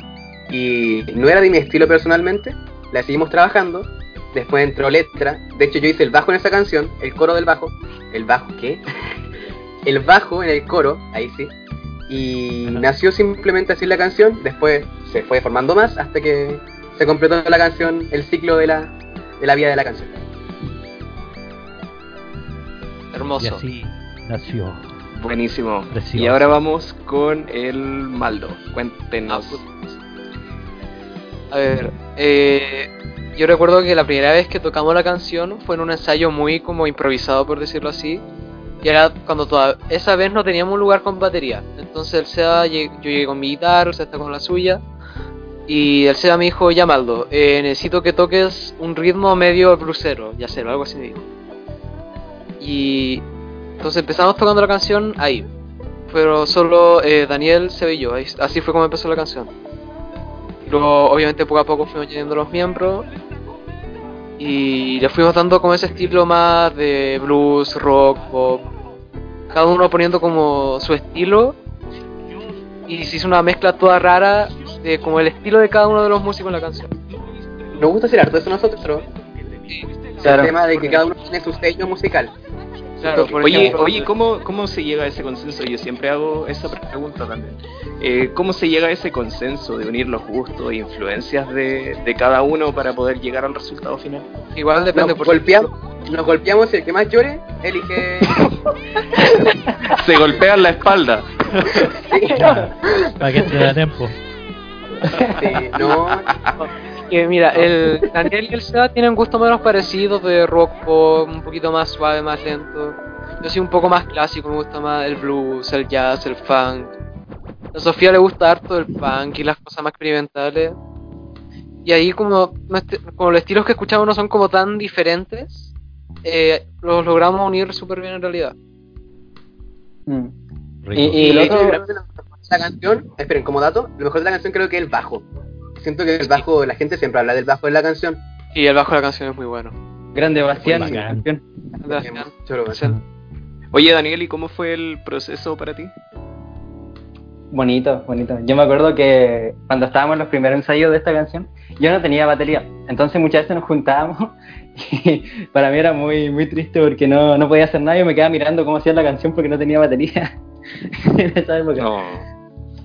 Y no era de mi estilo personalmente. La seguimos trabajando. Después entró letra. De hecho, yo hice el bajo en esa canción. El coro del bajo. ¿El bajo qué? el bajo en el coro. Ahí sí. Y nació simplemente así la canción. Después se fue formando más hasta que se completó la canción, el ciclo de la, de la vida de la canción. Y Hermoso. así nació. Buenísimo. Precioso. Y ahora vamos con el Maldo. Cuéntenos. A ver, eh, yo recuerdo que la primera vez que tocamos la canción fue en un ensayo muy como improvisado, por decirlo así. Y era cuando toda, esa vez no teníamos un lugar con batería. Entonces el SEA, yo llegué con mi guitarra, el SEA está con la suya. Y el SEA me dijo, ya Maldo, eh, necesito que toques un ritmo medio blusero, ya sé, algo así me dijo. Y entonces empezamos tocando la canción ahí. Pero solo eh, Daniel se y yo, así fue como empezó la canción. Luego, obviamente, poco a poco fuimos añadiendo los miembros. Y le fuimos dando como ese estilo más de blues, rock, pop. Cada uno poniendo como su estilo. Y se hizo una mezcla toda rara de como el estilo de cada uno de los músicos en la canción. Nos gusta hacer harto eso nosotros. Claro. El tema de que cada uno tiene su sello musical. Claro, por Oye, ejemplo, oye, ¿cómo, ¿cómo se llega a ese consenso? Yo siempre hago esa pregunta también. Eh, ¿Cómo se llega a ese consenso de unir los gustos e influencias de, de cada uno para poder llegar al resultado final? igual depende Nos por golpeamos, nos golpeamos y el que más llore elige. Se golpean la espalda. Para que te da tiempo. Sí, no, Que mira, el Daniel y el Seba tienen gustos menos parecidos de rock pop, un poquito más suave, más lento. Yo soy un poco más clásico, me gusta más el blues, el jazz, el funk. A Sofía le gusta harto el punk y las cosas más experimentales. Y ahí como, como los estilos que escuchamos no son como tan diferentes, eh, los logramos unir súper bien en realidad. Mm. Y- Y lo otro- yo creo que lo mejor de la canción, esperen, como dato, lo mejor de la canción creo que es el bajo. Siento que el bajo, la gente siempre habla del bajo de la canción. Y el bajo de la canción es muy bueno. Grande Bastián. Lo Sí. Oye, Daniel, ¿y cómo fue el proceso para ti? Bonito, bonito. Yo me acuerdo que cuando estábamos en los primeros ensayos de esta canción, yo no tenía batería. Entonces muchas veces nos juntábamos y para mí era muy, muy triste porque no, no podía hacer nada. Yo me quedaba mirando cómo hacía la canción porque no tenía batería en esa época. No.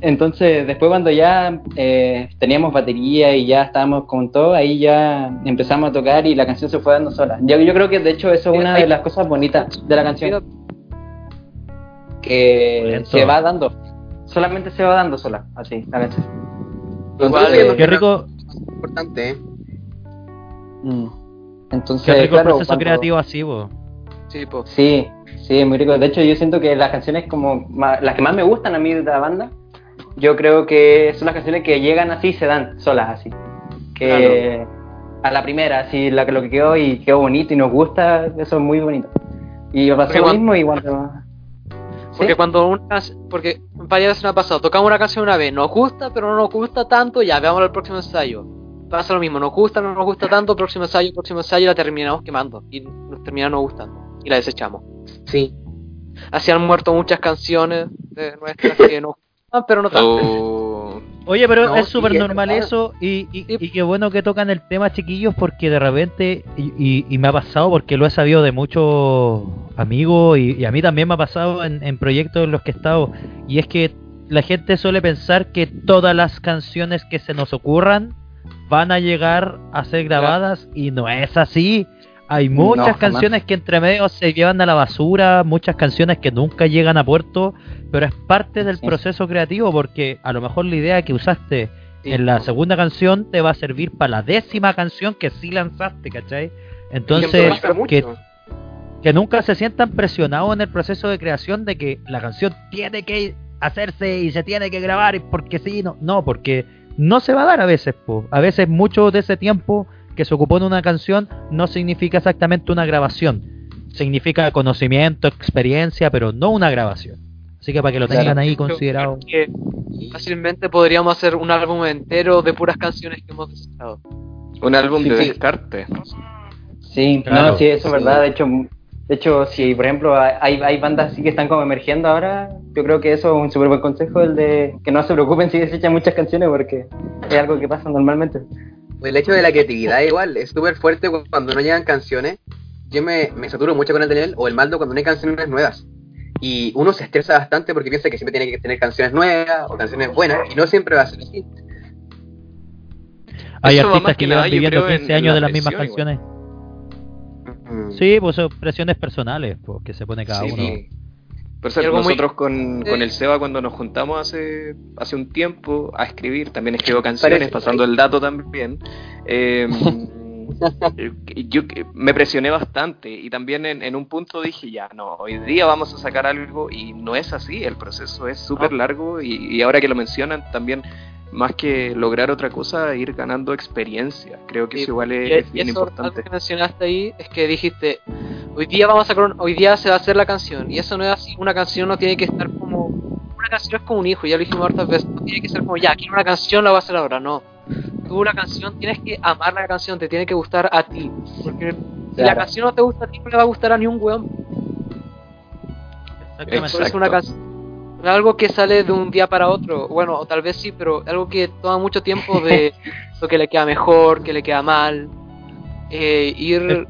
Entonces, después cuando ya eh, teníamos batería y ya estábamos con todo, ahí ya empezamos a tocar y la canción se fue dando sola. Yo, yo creo que de hecho eso es una de las cosas bonitas de la canción, que se va dando, solamente se va dando sola, así, la canción. Entonces, eh, Qué rico, importante, ¿eh? mm, entonces, qué rico claro, proceso cuando- creativo así, po. Sí, po. Sí, muy rico. De hecho, yo siento que las canciones como ma- las que más me gustan a mí de la banda, yo creo que son las canciones que llegan así y se dan solas así. Que a la primera, así la que lo que quedó y quedó bonito y nos gusta, eso es muy bonito. Y pasó Porque lo mismo y cuando Porque ¿Sí? cuando una porque varias veces me ha pasado, tocamos una canción una vez, nos gusta, pero no nos gusta tanto, ya veamos el próximo ensayo. Pasa lo mismo, nos gusta, no nos gusta tanto, próximo ensayo, próximo ensayo, y la terminamos quemando. Y nos terminamos gustando. Y la desechamos. Sí. Así han muerto muchas canciones de nuestras que nos gustan, pero no tanto. Oh, Oye, pero No, es súper normal eso y, y, y qué bueno que tocan el tema, chiquillos, porque de repente, y, y- y me ha pasado porque lo he sabido de muchos amigos y, y a mí también me ha pasado en, en proyectos en los que he estado, y es que la gente suele pensar que todas las canciones que se nos ocurran van a llegar a ser grabadas y no es así. Hay muchas canciones que entre medio se llevan a la basura, muchas canciones que nunca llegan a puerto, pero es parte del Sí. proceso creativo porque a lo mejor la idea que usaste Sí. en la segunda canción te va a servir para la décima canción que sí lanzaste, ¿cachai? Entonces, que nunca se sientan presionados en el proceso de creación de que la canción tiene que hacerse y se tiene que grabar y porque sí, no, no, porque no se va a dar a veces, po. a veces mucho de ese tiempo que se ocupó en una canción no significa exactamente una grabación, significa conocimiento, experiencia, pero no una grabación. Así que para que lo Claro. tengan ahí considerado. Que fácilmente podríamos hacer un álbum entero de puras canciones que hemos desechado. Un álbum Sí, de sí. descarte. Sí, Claro. no, sí, eso es Sí. verdad. De hecho, de hecho, si por ejemplo hay, hay bandas así que están como emergiendo ahora, yo creo que eso es un súper buen consejo, el de que no se preocupen si desechan muchas canciones porque es algo que pasa normalmente. El hecho de la creatividad igual es súper fuerte cu- cuando no llegan canciones. Yo me, me saturo mucho con el Daniel o el Maldo cuando no hay canciones nuevas. Y uno se estresa bastante porque piensa que siempre tiene que tener canciones nuevas o canciones buenas y no siempre va a ser así. Hay Eso artistas que llevan viviendo creo, en- 15 en años la de las mismas igual. canciones. Mm. Sí, pues son presiones personales pues, que se pone cada Sí, uno. sí. Por eso muy- nosotros con, con el Seba cuando nos juntamos hace, hace un tiempo a escribir, también escribo canciones, Parece- pasando el dato también. eh, yo que- me presioné bastante y también en, en un punto dije, ya, no, hoy día vamos a sacar algo y no es así, el proceso es súper largo y, y ahora que lo mencionan también, más que lograr otra cosa, ir ganando experiencia. Creo que Sí, eso igual es, Y- es y bien eso, importante. Algo que mencionaste ahí es que dijiste, hoy día vamos a sacar un- hoy día se va a hacer la canción. Y eso no es así, una canción no tiene que estar como, una canción es como un hijo, ya lo dijimos hartas veces, no tiene que ser como, ya, quiero una canción, la voy a hacer ahora, no. Tú una canción tienes que amar la canción, te tiene que gustar a ti. Porque si la canción no te gusta a ti, no le va a gustar a ni un weón. Exactamente. Una canción. Algo que sale de un día para otro. Bueno, o tal vez sí, pero algo que toma mucho tiempo de lo que le queda mejor, que le queda mal. Eh, ir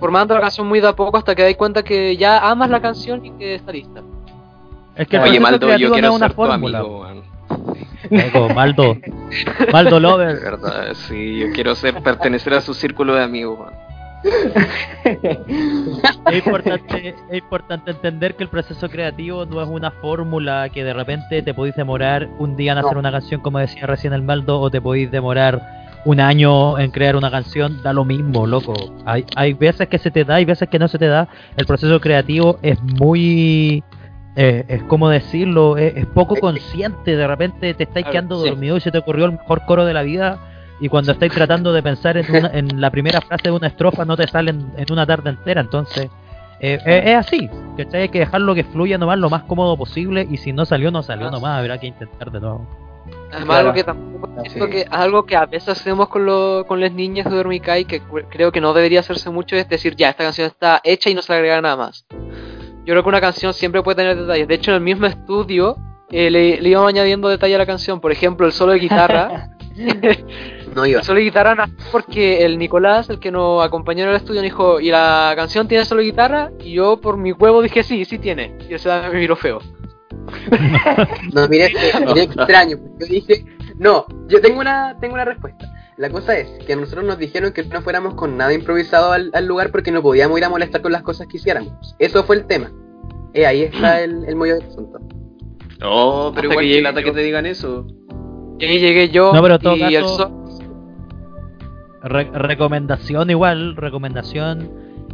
formando la canción muy de a poco hasta que dais cuenta que ya amas la canción y que está lista. Es que el Oye, Maldo, yo creativo quiero no es una ser tu fórmula. amigo, weón. Maldo. Maldo De Lover. verdad, sí, yo quiero ser pertenecer a su círculo de amigos. Es importante, es importante entender que el proceso creativo no es una fórmula que de repente te podéis demorar un día en hacer No. una canción, como decía recién el Maldo, o te podéis demorar un año en crear una canción, da lo mismo, loco. Hay, hay veces que se te da y veces que no se te da. El proceso creativo es muy... eh, es como decirlo, es, es poco consciente. De repente te estáis quedando sí. dormido y se te ocurrió el mejor coro de la vida. Y cuando estáis tratando de pensar en, una- en la primera frase de una estrofa, no te salen en una tarde entera. Entonces, eh, eh, es así. ¿cachai? Hay que dejarlo que fluya nomás lo más cómodo posible. Y si no salió, no salió nomás. Habrá que intentar de nuevo. Además, Claro. algo que tampoco sí. que algo que a veces hacemos con, lo- con las niñas de Dormicay, que creo que no debería hacerse mucho, es decir, ya, esta canción está hecha y no se le agrega nada más. Yo creo que una canción siempre puede tener detalles. De hecho, en el mismo estudio eh, le, le íbamos añadiendo detalle a la canción. Por ejemplo, el solo de guitarra. No iba. el solo de guitarra porque el Nicolás, el que nos acompañó en el estudio, dijo, ¿y la canción tiene solo de guitarra? Y yo por mi huevo dije, sí, sí tiene. Y ese me miró feo. No, mire, mire extraño. Yo dije, no, yo tengo una, tengo una respuesta. La cosa es que a nosotros nos dijeron que no fuéramos con nada improvisado al, al lugar porque no podíamos ir a molestar con las cosas que hiciéramos. Eso fue el tema. Eh, ahí está el, el mollo del asunto. No, pero Hasta igual que lata que te digan eso. Y ahí llegué yo No, pero en todo y el so- Re- recomendación igual, recomendación.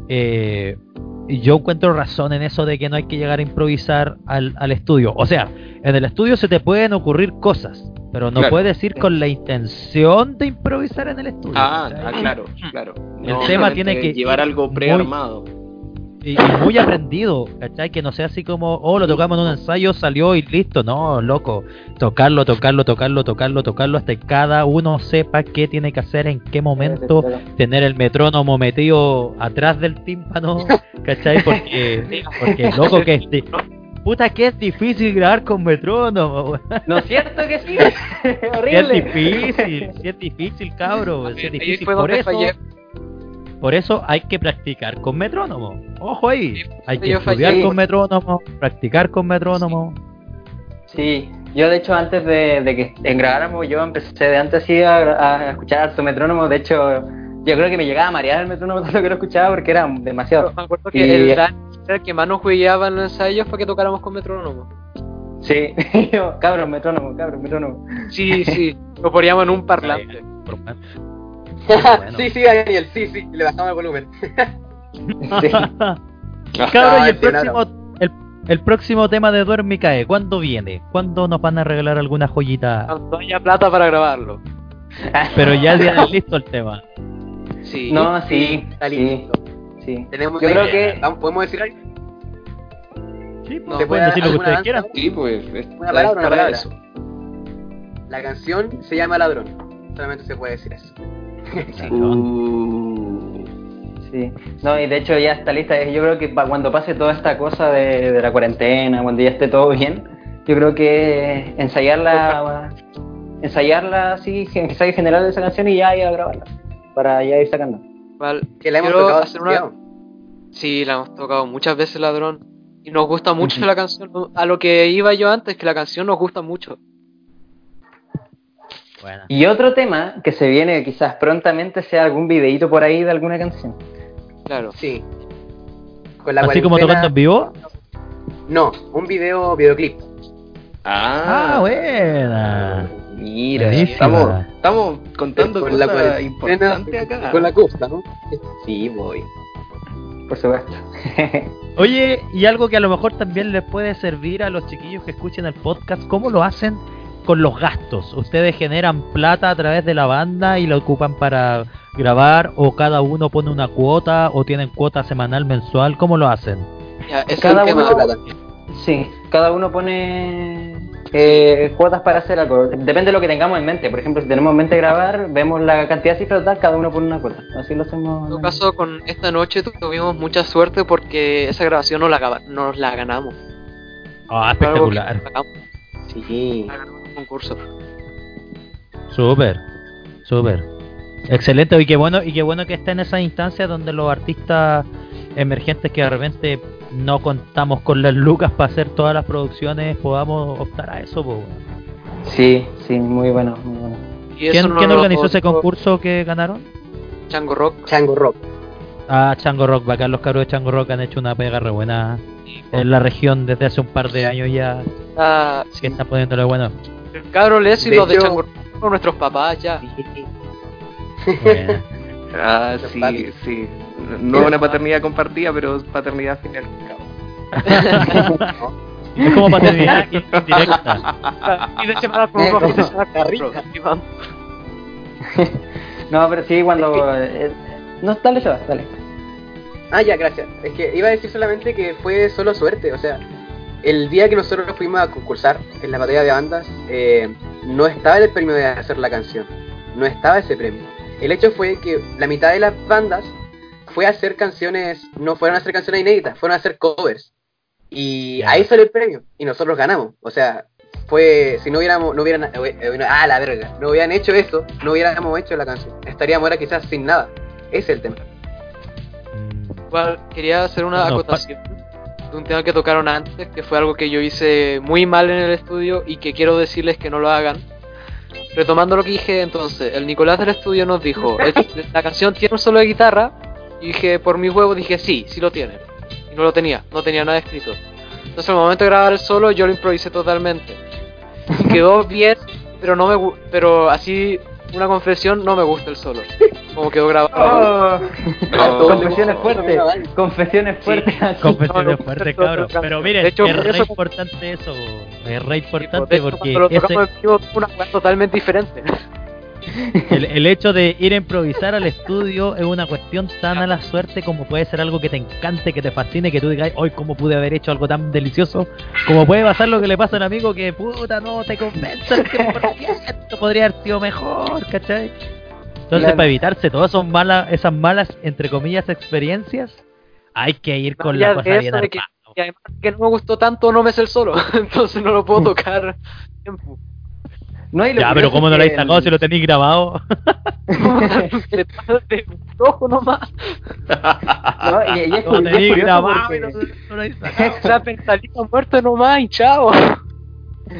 Eh, yo encuentro razón en eso de que no hay que llegar a improvisar al, al estudio. O sea, en el estudio se te pueden ocurrir cosas, pero no Claro. puedes ir con la intención de improvisar en el estudio. Ah, ah, claro, claro. El No, tema tiene que llevar algo prearmado. Y muy aprendido, ¿cachai? Que no sea así como, oh, lo tocamos en un ensayo, salió y listo. No, loco. Tocarlo, tocarlo, tocarlo, tocarlo, tocarlo, hasta que cada uno sepa qué tiene que hacer, en qué momento, tener el metrónomo metido atrás del tímpano, ¿cachai? Porque, porque loco, que es puta que es difícil grabar con metrónomo. ¿No es cierto que sí? Sí es Horrible. difícil, sí es difícil, cabro, sí es difícil. Por eso. Por eso hay que practicar con metrónomo. Ojo ahí, hay que yo estudiar fallé. con metrónomo, practicar con metrónomo. Sí, yo de hecho antes de, de que en grabáramos, yo empecé de antes sí a, a escuchar su metrónomo, de hecho yo creo que me llegaba a marear el metrónomo tanto que lo escuchaba porque era demasiado. Me acuerdo Y- que el el que más nos jugueaba en los ensayos fue que tocáramos con metrónomo. Sí, yo, cabrón, metrónomo, cabrón, metrónomo. Sí, sí, lo poníamos en un parlante. Bueno. sí, sí, Daniel, sí, sí, le bajamos el volumen. Sí. Cabrón, y el próximo, el, el próximo tema de Duerme y Cae, ¿cuándo viene? ¿Cuándo nos van a regalar alguna joyita? Cuando haya plata para grabarlo. Pero ya tienen listo el tema. Sí. No, sí, Está sí, listo. sí. Tenemos Yo creo que ¿Podemos decir algo? Sí, No, pues, puede pueden decir lo que ustedes quieran. Sí, pues. es- Una palabra, una palabra. eso. La canción se llama Ladrón. Solamente se puede decir eso. Uh, Sí, no, y de hecho ya está lista. Yo creo que cuando pase toda esta cosa de, de la cuarentena, cuando ya esté todo bien, yo creo que ensayarla, ensayarla así, ensayo general de esa canción y ya ir a grabarla, para ya ir sacando. Igual, Que la hemos quiero tocado hacer una-. Sí, la hemos tocado muchas veces Ladrón. Y nos gusta mucho la canción. A lo que iba yo antes, que la canción nos gusta mucho. Bueno. Y otro tema que se viene quizás prontamente sea algún videíto por ahí de alguna canción. Claro. Sí. Con la Así como tocando en vivo. No, un video, videoclip. Ah, ah, buena. mira, estamos, estamos contando Con la cosas cuarentena- importantes acá. Con la costa, ¿no? Sí, voy. Por supuesto. Oye, y algo que a lo mejor también les puede servir a los chiquillos que escuchen el podcast, ¿cómo lo hacen con los gastos? ¿Ustedes generan plata a través de la banda y la ocupan para grabar o cada uno pone una cuota o tienen cuota semanal, mensual? ¿Cómo lo hacen? Ya, Cada uno- sí, cada uno pone eh, cuotas para hacer algo. Depende de lo que tengamos en mente. Por ejemplo, si tenemos en mente grabar, vemos la cantidad de cifras total, cada uno pone una cuota. Así lo hacemos. En todo caso, con esta noche tuvimos mucha suerte porque esa grabación nos la, gaba- nos la ganamos. Ah, espectacular. Sí. Concurso. Súper, súper. Excelente, y qué bueno, y qué bueno que esté en esa instancia donde los artistas emergentes que de repente no contamos con las lucas para hacer todas las producciones podamos optar a eso. po. Sí, sí, muy bueno, muy bueno. Y eso ¿Quién, no quién organizó ese concurso que ganaron? Chango Rock. Chango Rock. Ah, Chango Rock, bacán, los cabros de Chango Rock han hecho una pega re buena en la región desde hace un par de años ya, Ah, sí. que están poniéndole bueno. El cabro Les y De los de hecho- son nuestros papás ya. Ah, sí, sí. No una paternidad compartida, pero paternidad final. es como paternidad indirecta. Y de semana por Eh, uno, como de semana vamos. No, pero sí, cuando. eh, no, dale, dale. Ah, ya, gracias. Es que iba a decir solamente que fue solo suerte. O sea, el día que nosotros fuimos a concursar en la batalla de bandas, eh, no estaba el premio de hacer la canción. No estaba ese premio. El hecho fue que la mitad de las bandas fue a hacer canciones, no fueron a hacer canciones inéditas, fueron a hacer covers. Y Ya. ahí salió el premio. Y nosotros ganamos. O sea, fue, si no hubiéramos, no hubieran, eh, eh, ah, la verga, no hubieran hecho eso, no hubiéramos hecho la canción. Estaríamos ahora quizás sin nada. Ese es el tema. Mm, Igual quería hacer una No, acotación un tema que tocaron antes, que fue algo que yo hice muy mal en el estudio y que quiero decirles que no lo hagan. Retomando lo que dije entonces, el Nicolás del estudio nos dijo, "El- la canción tiene un solo de guitarra, y dije, por mi huevo, dije, sí, sí lo tiene. Y no lo tenía, no tenía nada escrito. Entonces al momento de grabar el solo yo lo improvisé totalmente. Quedó bien, pero no me pero así una confesión no me gusta el solo. Como quedó grabado. No. confesiones fuertes, confesiones fuertes. Confesiones no, fuertes, cabrón. Pero miren, hecho, es por re eso- importante eso. Es re De importante hecho, porque cuando lo ese- tocamos en vivo una cosa totalmente diferente. El, el hecho de ir a improvisar al estudio es una cuestión tan a la suerte como puede ser algo que te encante, que te fascine, que tú digas, hoy cómo pude haber hecho algo tan delicioso, como puede pasar lo que le pasa a un amigo que puta no te convence al 100%, podría haber sido mejor, ¿cachai? Entonces Claro. para evitarse todas esas malas, esas malas, entre comillas, experiencias, hay que ir con la cosa bien que- además que no me gustó tanto, no me sé el solo. Entonces no lo puedo tocar. No, y lo Ya, pero ¿cómo es no lo habéis sacado si lo tenéis grabado? De un ojo nomás. No, y, y es, Lo es tenéis grabado porque- y no, no lo habéis sacado. La pentalita muerta nomás y chao.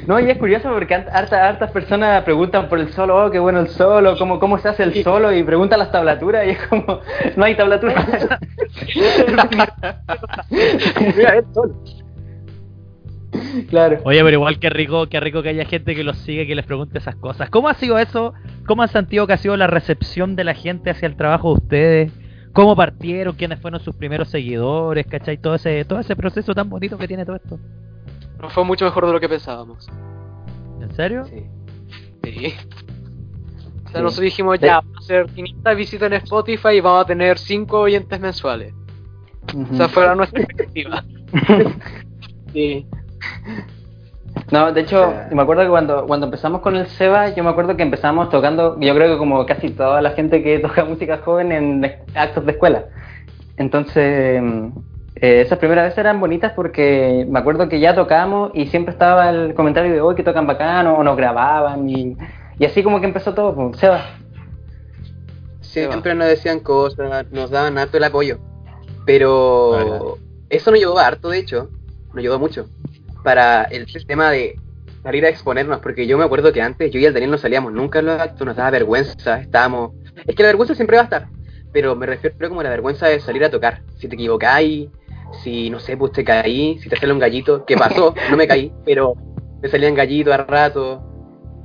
No, y es curioso porque hart- harta- hartas personas preguntan por el solo, oh, qué bueno el solo, cómo, cómo se hace el solo, y preguntan las tablaturas, y es como, no hay tablaturas. claro. Oye, pero igual que rico, qué rico que haya gente que los sigue, que les pregunte esas cosas. ¿Cómo ha sido eso? ¿Cómo han sentido que ha sido la recepción de la gente hacia el trabajo de ustedes? cómo partieron, quiénes fueron sus primeros seguidores, ¿cachai? Todo ese, todo ese proceso tan bonito que tiene todo esto. No fue mucho mejor de lo que pensábamos. ¿En serio? Sí. Sí. O sea, Sí. nosotros dijimos De- ya, vamos a hacer 500 visitas en Spotify y vamos a tener 5 oyentes mensuales. Ujú. Esa fue nuestra expectativa. sí. No, de hecho, sea- me acuerdo que cuando, cuando empezamos con el Seba, yo me acuerdo que empezamos tocando, yo creo que como casi toda la gente que toca música joven en actos de escuela. Entonces, eh, esas primeras veces eran bonitas porque me acuerdo que ya tocábamos y siempre estaba el comentario de hoy que tocan bacán o, nos grababan y, y así como que empezó todo, pues, Seba. Siempre nos decían cosas, nos daban harto el apoyo. Pero eso nos ayudó harto, de hecho. Nos ayudó mucho. Para el tema de salir a exponernos. Porque yo me acuerdo que antes yo y el Daniel no salíamos nunca a los actos, nos daba vergüenza. Estábamos. Es que la vergüenza siempre va a estar. Pero me refiero como a la vergüenza de salir a tocar. Si te equivocáis, si no sé, pues te caí, si te sale un gallito. ¿Qué pasó? No me caí, pero me salían gallitos a rato.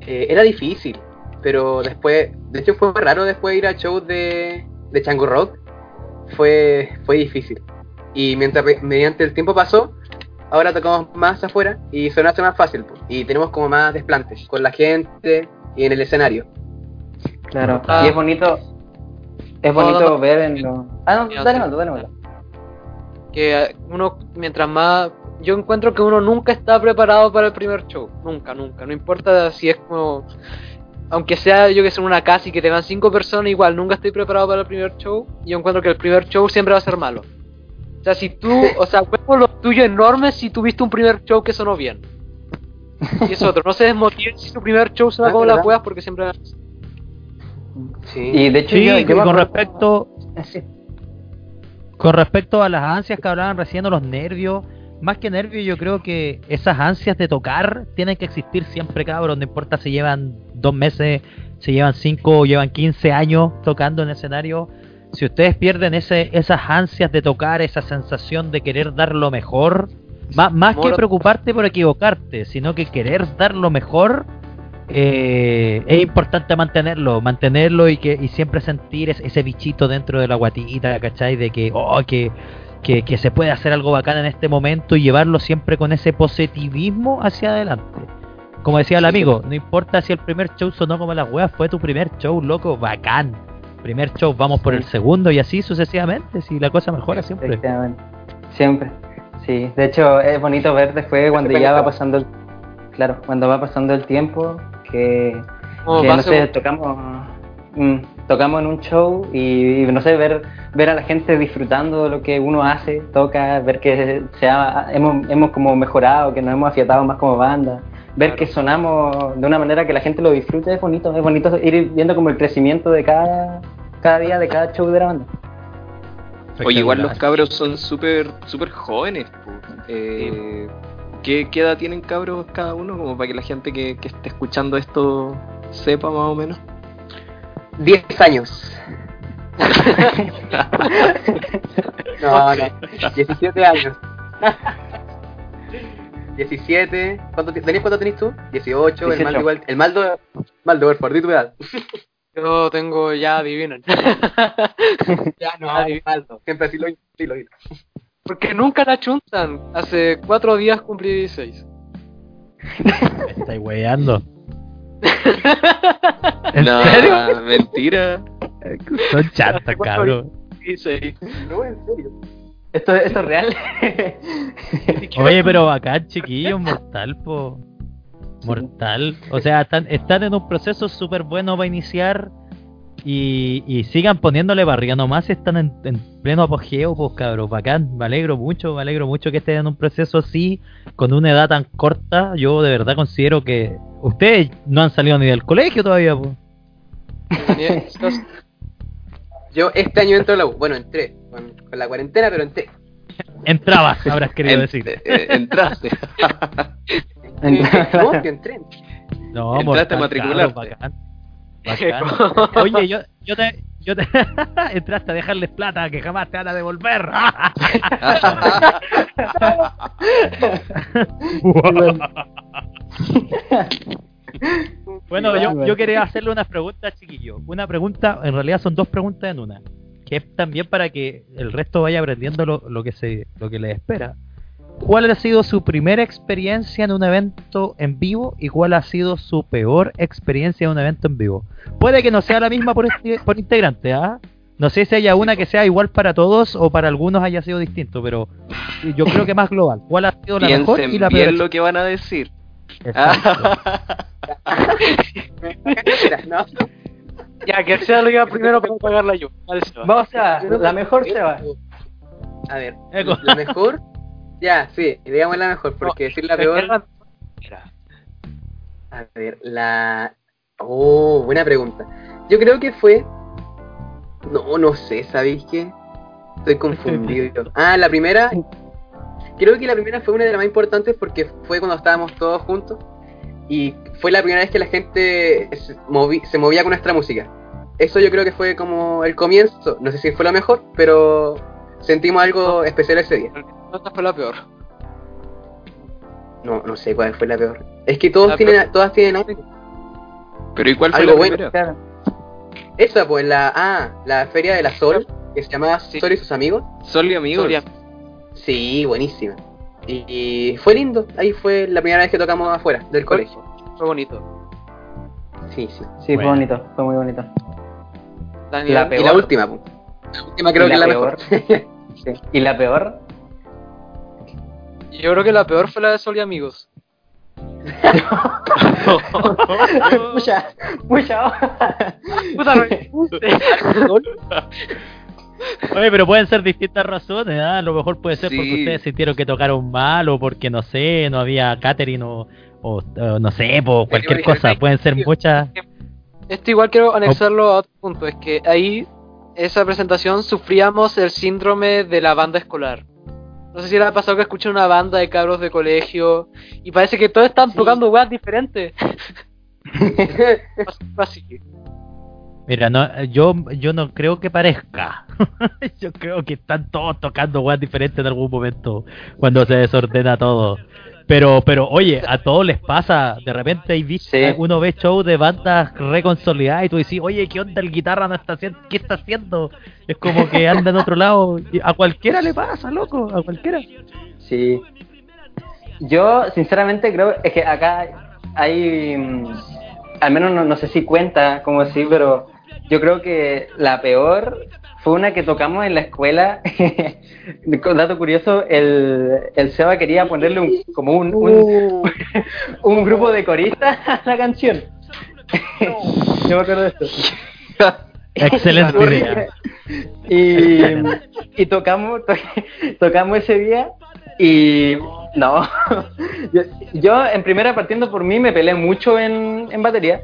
Eh, era difícil. Pero después, de hecho fue raro después ir a shows de, de Chango Rock. Fue, fue difícil. Y mientras mediante el tiempo pasó, ahora tocamos más afuera y se nos hace más fácil. po. Y tenemos como más desplantes con la gente y en el escenario. Claro. Ah. Y es bonito, es bonito no, no. ver en lo... Ah, no, dale, sí. Maldo, dale, Maldo. Que uno, mientras más. Yo encuentro que uno nunca está preparado para el primer show. Nunca, nunca. No importa si es como. Aunque sea yo que sea en una casa y que te van cinco personas, igual nunca estoy preparado para el primer show. Yo encuentro que el primer show siempre va a ser malo. O sea, si tú. O sea, huevo lo tuyo enorme si tuviste un primer show que sonó bien. Y es otro. No se desmotiven si su primer show suena Ah, como las huevas porque siempre. Sí. Y de hecho Sí, yo, y yo con respecto Sí. Con respecto a las ansias que hablaban recién, o los nervios, más que nervios, yo creo que esas ansias de tocar tienen que existir siempre, cabrón. No importa si llevan dos meses, si llevan cinco o llevan 15 años tocando en escenario. Si ustedes pierden ese, esas ansias de tocar, esa sensación de querer dar lo mejor, más, más que preocuparte por equivocarte, sino que querer dar lo mejor, eh, es importante mantenerlo, mantenerlo y que y siempre sentir es- ese bichito dentro de la guatita, ¿cachai? De que, oh, que, que, que se puede hacer algo bacán en este momento y llevarlo siempre con ese positivismo hacia adelante. Como decía el amigo, no importa si el primer show sonó como las weas, fue tu primer show, loco, bacán. Primer show, vamos por Sí. el segundo y así sucesivamente, si la cosa mejora siempre. Efectivamente. Siempre. Sí, de hecho es bonito ver después cuando ya va pasando el, claro, cuando va pasando el tiempo que, no sé, tocamos mm, tocamos en un show y, y, no sé, ver ver a la gente disfrutando de lo que uno hace, toca, ver que se ha- hemos, hemos como mejorado, que nos hemos afiatado más como banda, ver que sonamos de una manera que la gente lo disfrute es bonito, es bonito ir viendo como el crecimiento de cada cada día de cada show de la banda. Oye, igual los cabros son súper súper jóvenes. Eh, ¿qué, qué edad tienen cabros cada uno? Como para que la gente que, que esté escuchando esto sepa más o menos. 10 años. no, no. 17 años. 17. ¿Cuánto, Daniel, ¿cuánto tenés tú? 18. El 18. Maldo igual. El Maldo. Maldo, por favor, di tu edad. Yo tengo ya adivinen. Ya no. Maldo. Siempre así lo sí, lo Porque nunca la chuntan. Hace cuatro días cumplí 16. Me estáis weyando. ¿En No, serio? Mentira. Son chantas, cabrón. 16. No, en serio. Esto, esto es real. Oye, pero acá, chiquillos, mortal, po. Mortal. O sea, están, están en un proceso súper bueno para iniciar y, y sigan poniéndole barriga nomás. Están en, en pleno apogeo, pues cabros. Bacán. Me alegro mucho, me alegro mucho que estén en un proceso así, con una edad tan corta. Yo de verdad considero que ustedes no han salido ni del colegio todavía, pues. Yo este año entro a la U. Bueno, entré. Con, con la cuarentena, pero entré. Entrabas, habrás querido En- decir. eh, eh, entraste. entré. No, Entraste a matricularte. bacán. Bacán. Oye, yo, yo te, yo te entraste a dejarles plata que jamás te van a devolver. bueno, yo, yo quería hacerle unas preguntas, chiquillos. Una pregunta, en realidad son dos preguntas en una. que es también para que el resto vaya aprendiendo lo, lo que se lo que les espera. ¿Cuál ha sido su primera experiencia en un evento en vivo y cuál ha sido su peor experiencia en un evento en vivo? Puede que no sea la misma por, este- por integrante, ¿ah? No sé si haya una que sea igual para todos o para algunos haya sido distinto, pero yo creo que más global. ¿Cuál ha sido la mejor y la peor? bien lo que van a decir. Ya, que sea lo que primero para pagarla yo. Vamos a la mejor se va. A ver, la mejor. Ya, sí, digamos la mejor, porque decir la peor. A ver, la. Oh, buena pregunta. Yo creo que fue. No, no sé, ¿sabéis qué? Estoy confundido. Ah, la primera. Creo que la primera fue una de las más importantes porque fue cuando estábamos todos juntos. Y fue la primera vez que la gente se, movi- se movía con nuestra música. Eso yo creo que fue como el comienzo. No sé si fue lo mejor, pero sentimos algo especial ese día. Esta fue la peor. No, no sé cuál fue la peor. Es que todos La tienen, peor. todas tienen algo. Pero ¿y cuál fue Algo la bueno. primera? Claro. Esa, pues, la, ah, la Feria de la Sol, que se llamaba Sí. Sol y sus amigos. Sol y amigos. Sí, buenísima. Y, y fue lindo. Ahí fue la primera vez que tocamos afuera del colegio. Fue bonito. Sí, sí. Sí, Bueno. fue bonito, fue muy bonito. Daniel, La Y la última, pues. La última creo ¿Y que es la la peor? mejor. Sí. ¿Y la peor? Yo creo que la peor fue la de Sol y Amigos. mucha, mucha. Puta, no. Oye, pero pueden ser distintas razones, ¿ah? A lo mejor puede ser porque ustedes sintieron que tocaron mal o porque, no sé, no había catering o, o, o no sé, po, cualquier cosa. Pueden ser muchas... Esto igual quiero anexarlo a otro punto, es que ahí, esa presentación, sufríamos el síndrome de la banda escolar. No sé si le ha pasado que escuché una banda de cabros de colegio y parece que todos están Sí. tocando weas diferentes. Así. Mira, no, yo, yo no creo que parezca. yo creo que están todos tocando weas diferentes en algún momento cuando se desordena todo. Pero, pero, oye, a todos les pasa. De repente hay visto, Sí. uno ve show de bandas reconsolidadas y tú dices, oye, ¿qué onda el guitarra no está haciendo? ¿Qué está haciendo? Es como que anda en otro lado. Y A cualquiera le pasa, loco, a cualquiera. Sí. Yo, sinceramente, creo es que acá hay. mm, Al menos no, no sé si cuenta como así, pero yo creo que la peor fue una que tocamos en la escuela. Dato curioso, el, el Seba quería ponerle un, como un, un, un grupo de coristas a la canción. Yo me acuerdo de esto. Excelente idea. Y, y tocamos, to- tocamos ese día y no, yo, yo, en primera partiendo por mí me peleé mucho en, en batería.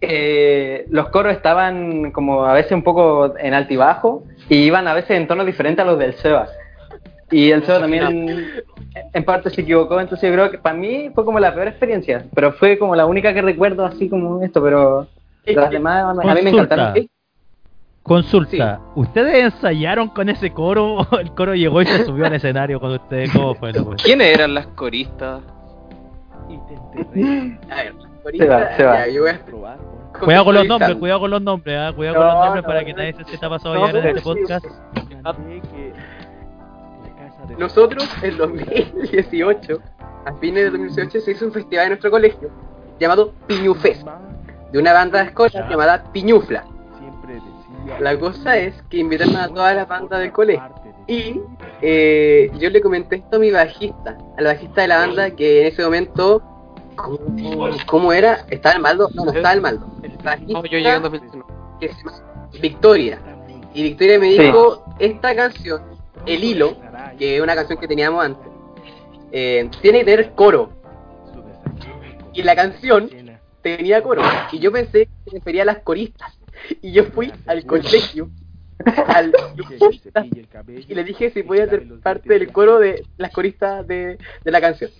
Eh, los coros estaban como a veces un poco en altibajo y iban a veces en tonos diferentes a los del Seba. Y el Seba también en parte se equivocó, entonces yo creo que para mí fue como la peor experiencia, pero fue como la única que recuerdo así como esto, pero las demás a mí me Consulta. encantaron. Consulta, ¿ustedes ensayaron con ese coro o el coro llegó y se subió al escenario con ustedes? ¿Cómo fue? la cosa? ¿Quiénes eran las coristas? A ver, Se va, se va. ya, yo voy a- Cuidado con los nombres, cuidado con los nombres, ¿ah? cuidado con los nombres no, para no, que nadie se sienta pasado no, ya en este podcast. Nosotros en 2018, a fines de 2018, se hizo un festival en nuestro colegio llamado Piñufest, de una banda de escuela llamada Piñufla. La cosa es que invitaron a todas las bandas del colegio. Y eh, yo le comenté esto a mi bajista, a la bajista de la banda, que en ese momento, ¿cómo, cómo era? ¿Estaba el maldo? No, no estaba el maldo. Bajista No, yo llegué en 2019. que se llama Victoria. Y Victoria me Sí. dijo, esta canción, El Hilo, que es una canción que teníamos antes, eh, tiene que tener coro. Y la canción tenía coro. Y yo pensé que se refería a las coristas. Y yo fui al colegio, al y le dije si podía ser parte del coro de las coristas de, de la canción.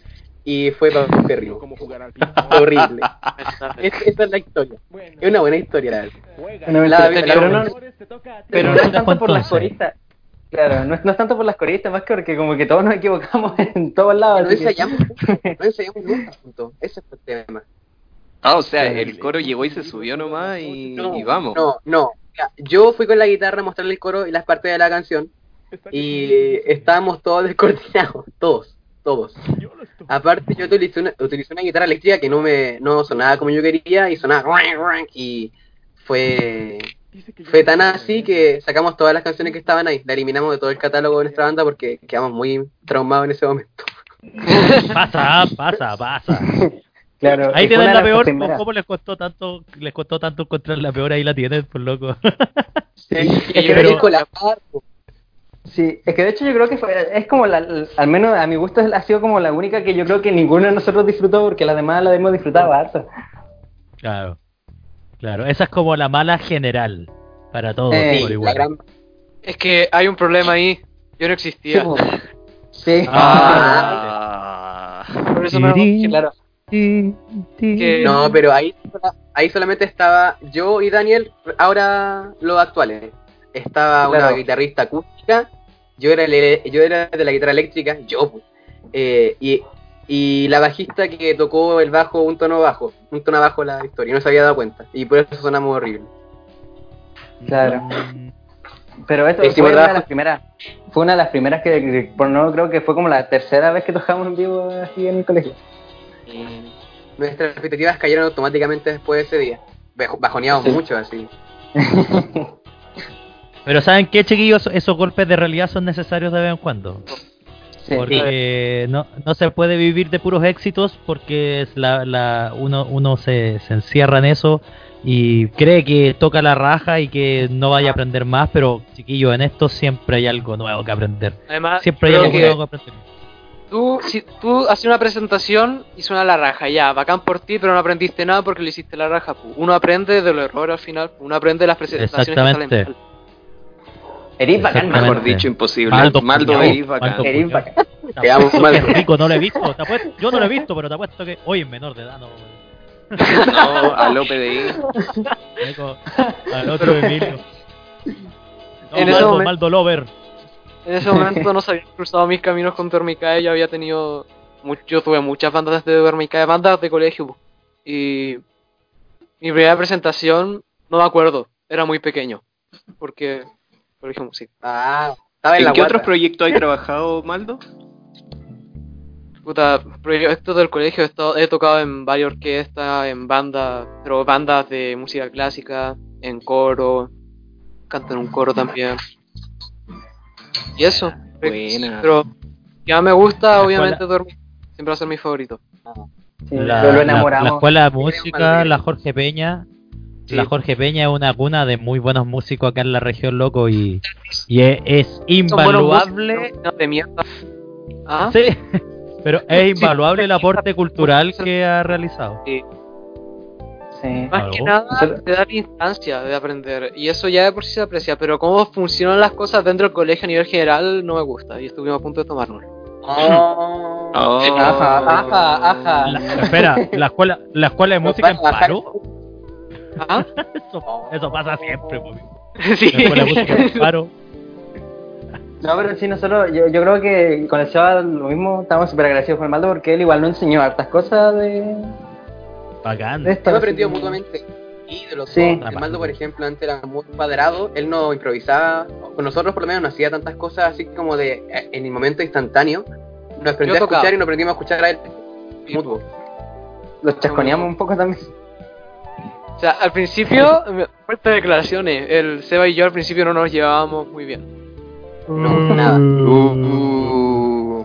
Y fue terrible. Fue horrible. Es- esa es la historia. Es una buena historia, la verdad. No, La- pero, la- pero no, pero no es tanto por las coristas. Claro, no es, no es tanto por las coristas, más que porque como que todos nos equivocamos en todos lados. No así que- ensayamos, no ensayamos nunca juntos. Ese fue el tema. Ah, o sea, el coro llegó y se subió nomás y, No, y vamos. no, no. Yo fui con la guitarra a mostrarle el coro y las partes de la canción y estábamos todos descoordinados, todos, todos. Aparte yo utilicé una, utilicé una guitarra eléctrica que no me no sonaba como yo quería y sonaba y fue fue tan así que sacamos todas las canciones que estaban ahí, la eliminamos de todo el catálogo de nuestra banda porque quedamos muy traumados en ese momento. Pasa, pasa, pasa. Claro. Ahí una la peor. ¿Cómo les costó tanto, les costó tanto encontrar la peor? Ahí la tienen, por loco. Sí, es que pero- venís con la par, Sí, es que de hecho yo creo que fue, es como la, al menos a mi gusto ha sido como la única que yo creo que ninguno de nosotros disfrutó porque las demás la hemos disfrutado harto. Claro. Claro, esa es como la mala general. Para todos, Eh, por igual. gran Es que hay un problema ahí. Yo no existía. Sí. Ah. Por eso no claro. Que- No, pero ahí, ahí solamente estaba yo y Daniel, ahora los actuales. Estaba una guitarrista acústica, yo era, el- yo era de la guitarra eléctrica, yo, pues. Eh, y, y la bajista que tocó el bajo un tono bajo, un tono bajo la historia, no se había dado cuenta. Y por eso sonamos horrible. Claro. Mm, Pero eso fue una de las primeras. Fue una de las primeras que, que- por no creo que fue como la tercera vez que tocamos en vivo así en el colegio. Nuestras expectativas cayeron automáticamente después de ese día. Bajo- Bajoneamos Sí. mucho así. Pero ¿saben qué, chiquillos? Esos golpes de realidad son necesarios de vez en cuando. Sí. Porque no, no se puede vivir de puros éxitos porque es la, la, uno, uno se, se encierra en eso y cree que toca la raja y que no vaya a aprender más, pero chiquillos, en esto siempre hay algo nuevo que aprender. Además, Siempre hay algo que nuevo que aprender. tú, si, tú haces una presentación y suena la raja, ya, bacán por ti, pero no aprendiste nada porque le hiciste la raja. pu. Uno aprende de los errores al final, uno aprende de las presentaciones que salen Exactamente. mal. Eres bacán. Mejor dicho, imposible. Maldo, Maldo, eres bacán. Maldo, Eres bacán. Te amo, Maldo. rico, no lo he visto. te apuesto- yo no lo he visto, pero te apuesto que hoy es menor de edad. No, No, a Lope de al otro Emilio. No, En Maldo, momento- Maldo Lover. En ese momento no se habían cruzado mis caminos con Dormicae, yo había tenido, yo tuve muchas bandas de Dormicae, bandas de colegio, y mi primera presentación, no me acuerdo, era muy pequeño, porque colegio música. Ah, estaba en, ¿En la qué guata. otros proyectos has trabajado, Maldo? Puta, proyectos del colegio, he, estado- he tocado en varias orquestas, en bandas, pero bandas de música clásica, en coro, canto en un coro también. Y eso. Buena. Pero que más me gusta, La obviamente, escuela- dormir. Siempre va a ser mi favorito. Sí, La, lo enamoramos. la escuela de música, la Jorge Peña. Sí. La Jorge Peña es una cuna de muy buenos músicos acá en la región, loco, y, y es, es invaluable. músicos, no de mierda. ¿Ah? Sí, pero es invaluable el aporte cultural que ha realizado. Sí. Más que nada, te da la instancia de aprender. Y eso ya de por sí se aprecia. Pero cómo funcionan las cosas dentro del colegio a nivel general no me gusta. Y estuvimos a punto de tomarnos. Oh. Oh. Ajá, ajá, ajá. La- espera, la escuela, la escuela de música en paro. ¿Ah? Eso, eso pasa siempre, po. sí. Música en paro. No, pero sí, nosotros, yo, yo creo que con el Seba lo mismo, estamos súper agradecidos con el Maldo porque él igual nos enseñó hartas cosas de, Bacán. de esto. Aprendido que- mutuamente. Y de los Sí. dos, el Maldo, por ejemplo, antes era muy cuadrado, él no improvisaba, con nosotros por lo menos no hacía tantas cosas así como de eh, en el momento instantáneo. Nos aprendió Yo a tocaba. escuchar y nos aprendimos a escuchar a él. Mutuo. Los chasconeamos un poco también. O sea, al principio, fuertes declaraciones. El Seba y yo al principio no nos llevábamos muy bien. No, nada. Uh.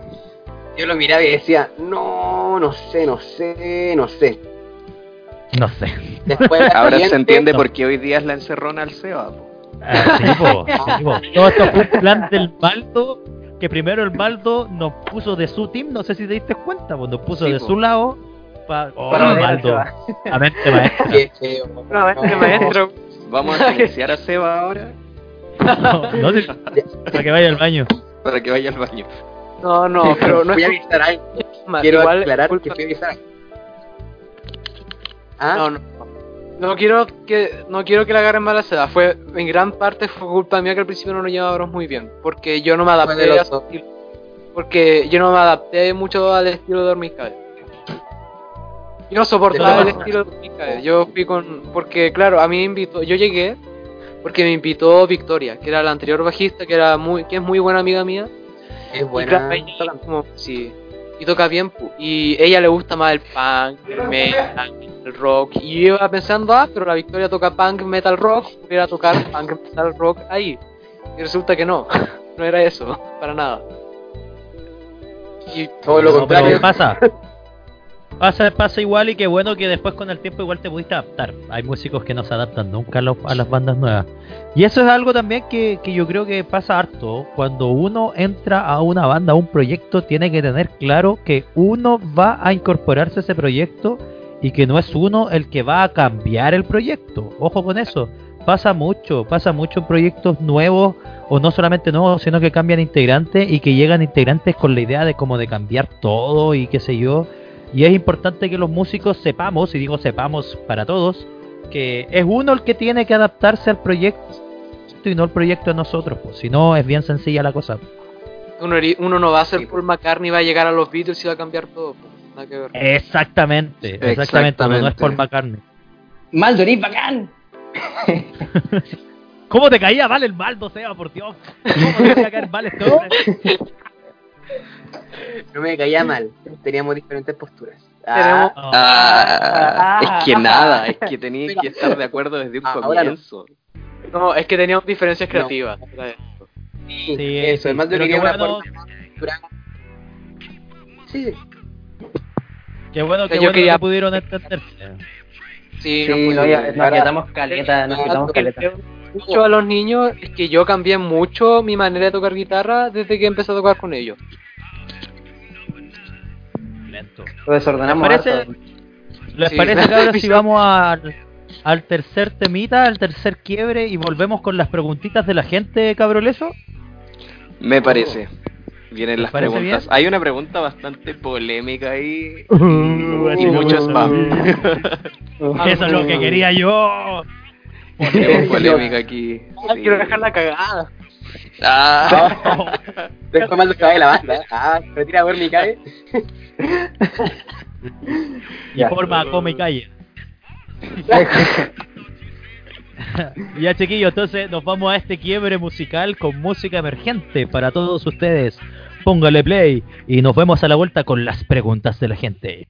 Yo lo miraba y decía, no, no sé, no sé, no sé. No sé. Después Ahora se entiende por qué hoy día es la encerrona al Seba. po. Ah, sí, po, sí, po. Todo esto fue un plan del Maldo, que primero el Maldo nos puso de su team, no sé si te diste cuenta, pues nos puso Sí, de po. su lado. Pa... Oh, Para Maldo, la mente maestra. Qué feo. Vez que maestro. Vamos a silenciar a Seba ahora No, no te- para que vaya al baño. para que vaya al baño. No, no, pero no Voy a es avisar a alguien. culpa, Quiero igual aclarar culpa- que fui a avisar a. Ah, No, no. No quiero que no quiero que la agarren mala seda. Fue en gran parte fue culpa mía que al principio no nos llevábamos muy bien, porque yo no me adapté a su estilo. Porque yo no me adapté mucho al estilo de Dormicae. Yo no soportaba el estilo de Dormicae. Yo fui con porque claro, a mí me invitó, yo llegué porque me invitó Victoria, que era la anterior bajista, que era muy, que es muy buena amiga mía. Es Y buena. claro, ella toca como- sí, y toca bien, y ella le gusta más el punk, el metal, el rock, y yo iba pensando, ah, pero la Victoria toca punk, metal, rock, voy a ir a tocar punk, metal, rock ahí. Y resulta que no, no era eso, para nada. Y Todo lo No, contrario. pero pasa. Pasa, pasa igual y qué bueno que después con el tiempo igual te pudiste adaptar. Hay músicos que no se adaptan nunca a, a las bandas nuevas. Y eso es algo también que, que yo creo que pasa harto. Cuando uno entra a una banda, a un proyecto, tiene que tener claro que uno va a incorporarse a ese proyecto y que no es uno el que va a cambiar el proyecto. Ojo con eso. Pasa mucho, pasa mucho en proyectos nuevos o no solamente nuevos, sino que cambian integrantes y que llegan integrantes con la idea de como de cambiar todo y qué sé yo. Y es importante que los músicos sepamos, y digo sepamos para todos, que es uno el que tiene que adaptarse al proyecto y no el proyecto a nosotros, pues, si no es bien sencilla la cosa. uno, no va a ser Paul McCartney, va a llegar a los Beatles y va a cambiar todo, pu. nada que ver. Exactamente, exactamente, uno no es Paul McCartney. Maldo, eres bacán. ¿Cómo te caía mal el Maldo, Seba, por Dios? ¿Cómo te caía caer mal este hombre? No me caía mal. Teníamos diferentes posturas. Ah, Ah, Ah. es que nada, es que tenías que estar de acuerdo desde un no. comienzo. No, es que teníamos diferencias No. creativas. sí, Sí, eso. sí, Además de que una bueno- Sí, Qué bueno, qué Yo bueno quería- que pudieron entenderse. Sí, Sí, no, ya, nos caleta, nos caleta. Mucho a los niños es que yo cambié mucho mi manera de tocar guitarra desde que empecé a tocar con ellos. Lento. Lo desordenamos ¿Les parece- harto. ¿Les Sí. parece, cabros, si vamos al, al tercer temita, al tercer quiebre y volvemos con las preguntitas de la gente, cabroleso? Me parece. Vienen ¿Les las preguntas. bien? Hay una pregunta bastante polémica ahí. Uh, y mucho spam. Eso es lo que quería yo. Tenemos polémica aquí. Ah, sí. quiero dejar la cagada. Ah. Después mal se va de la banda. Ah, se retira a ver mi cae. Y Ya. forma come y calle. ya chiquillos, entonces nos vamos a este quiebre musical con música emergente para todos ustedes. Póngale play y nos vemos a la vuelta con las preguntas de la gente.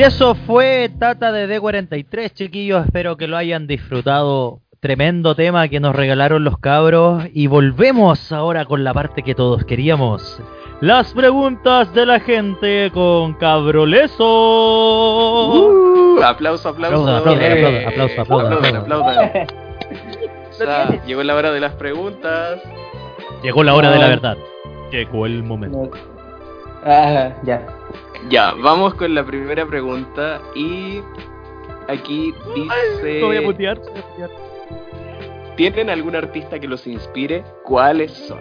Y eso fue Tata de D43, chiquillos. Espero que lo hayan disfrutado. Tremendo tema que nos regalaron los cabros. Y volvemos ahora con la parte que todos queríamos. Las preguntas de la gente con Cabroleso. Uh, aplauso, aplauso. Aplaudan, aplaudan, Eh, aplaudan, aplaudan, aplaudan, aplaudan. aplaudan. O sea, llegó la hora de las preguntas. Llegó la hora de la verdad. Llegó el momento. Ah, ya. Ya, vamos con la primera pregunta y aquí dice... Voy a voy mutear. ¿Tienen algún artista que los inspire? ¿Cuáles son?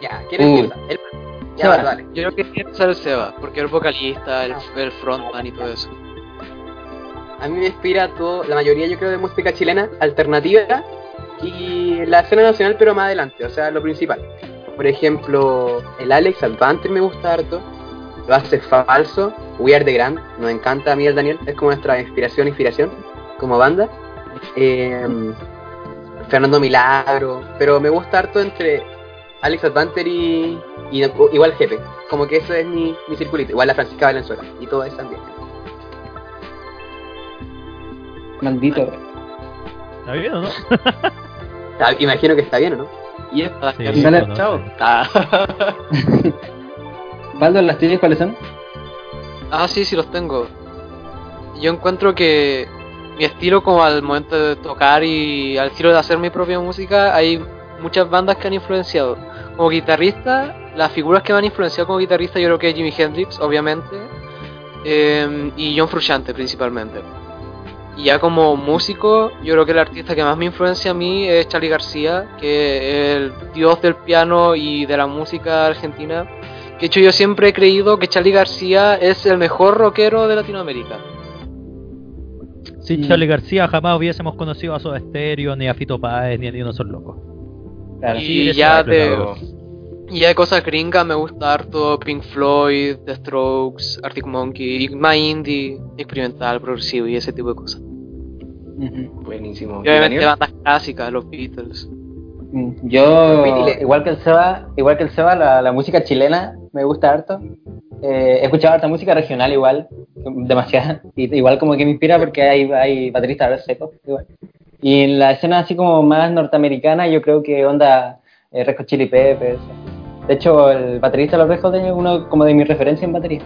Ya, ¿quién Uh. empieza? El- Ya, Seba. vale, vale. Yo creo que tiene que ser el Seba, porque el vocalista, el, el frontman y todo eso. A mí me inspira todo, la mayoría yo creo de música chilena, alternativa y la escena nacional pero más adelante, o sea, lo principal. Por ejemplo, el Alex Advanter me gusta harto, lo hace falso, We Are The Grand, nos encanta a mí al Daniel, es como nuestra inspiración, inspiración como banda. Eh, Fernando Milagro, pero me gusta harto entre Alex Advanter y, y igual Jepe, como que eso es mi, mi circulito, igual la Francisca Valenzuela y todo eso también. Maldito. ¿Está bien o no? Imagino que está bien, ¿o no? Y esta Sí, canción, bueno, chao. Baldo, ¿las tuyas cuáles son? Ah, sí, sí los tengo. Yo encuentro que mi estilo como al momento de tocar y al estilo de hacer mi propia música, hay muchas bandas que han influenciado. Como guitarrista, las figuras que me han influenciado como guitarrista yo creo que es Jimi Hendrix, obviamente, eh, y John Frusciante principalmente. Y ya como músico, yo creo que el artista que más me influencia a mí es Charlie García, que es el dios del piano y de la música argentina. De hecho, yo siempre he creído que Charlie García es el mejor rockero de Latinoamérica. Sin Mm. Charlie García jamás hubiésemos conocido a Soda Stereo, ni a Fito Páez, ni a Ni Uno Son Locos. Claro. y ya de, y ya de cosas gringas me gusta harto Pink Floyd, The Strokes, Arctic Monkey, más indie, experimental, progresivo y ese tipo de cosas. Buenísimo. Y obviamente bandas clásicas, los Beatles. Mm, Yo, igual que el Seba, igual que el Seba, la, la música chilena me gusta harto. Eh, he escuchado harta música regional igual, demasiada. Y, igual como que me inspira porque hay, hay bateristas secos igual. Y en la escena así como más norteamericana, yo creo que onda eh, Red Hot Chili Peppers. De hecho, el baterista de los Red Hot es uno como de mis referencias en batería.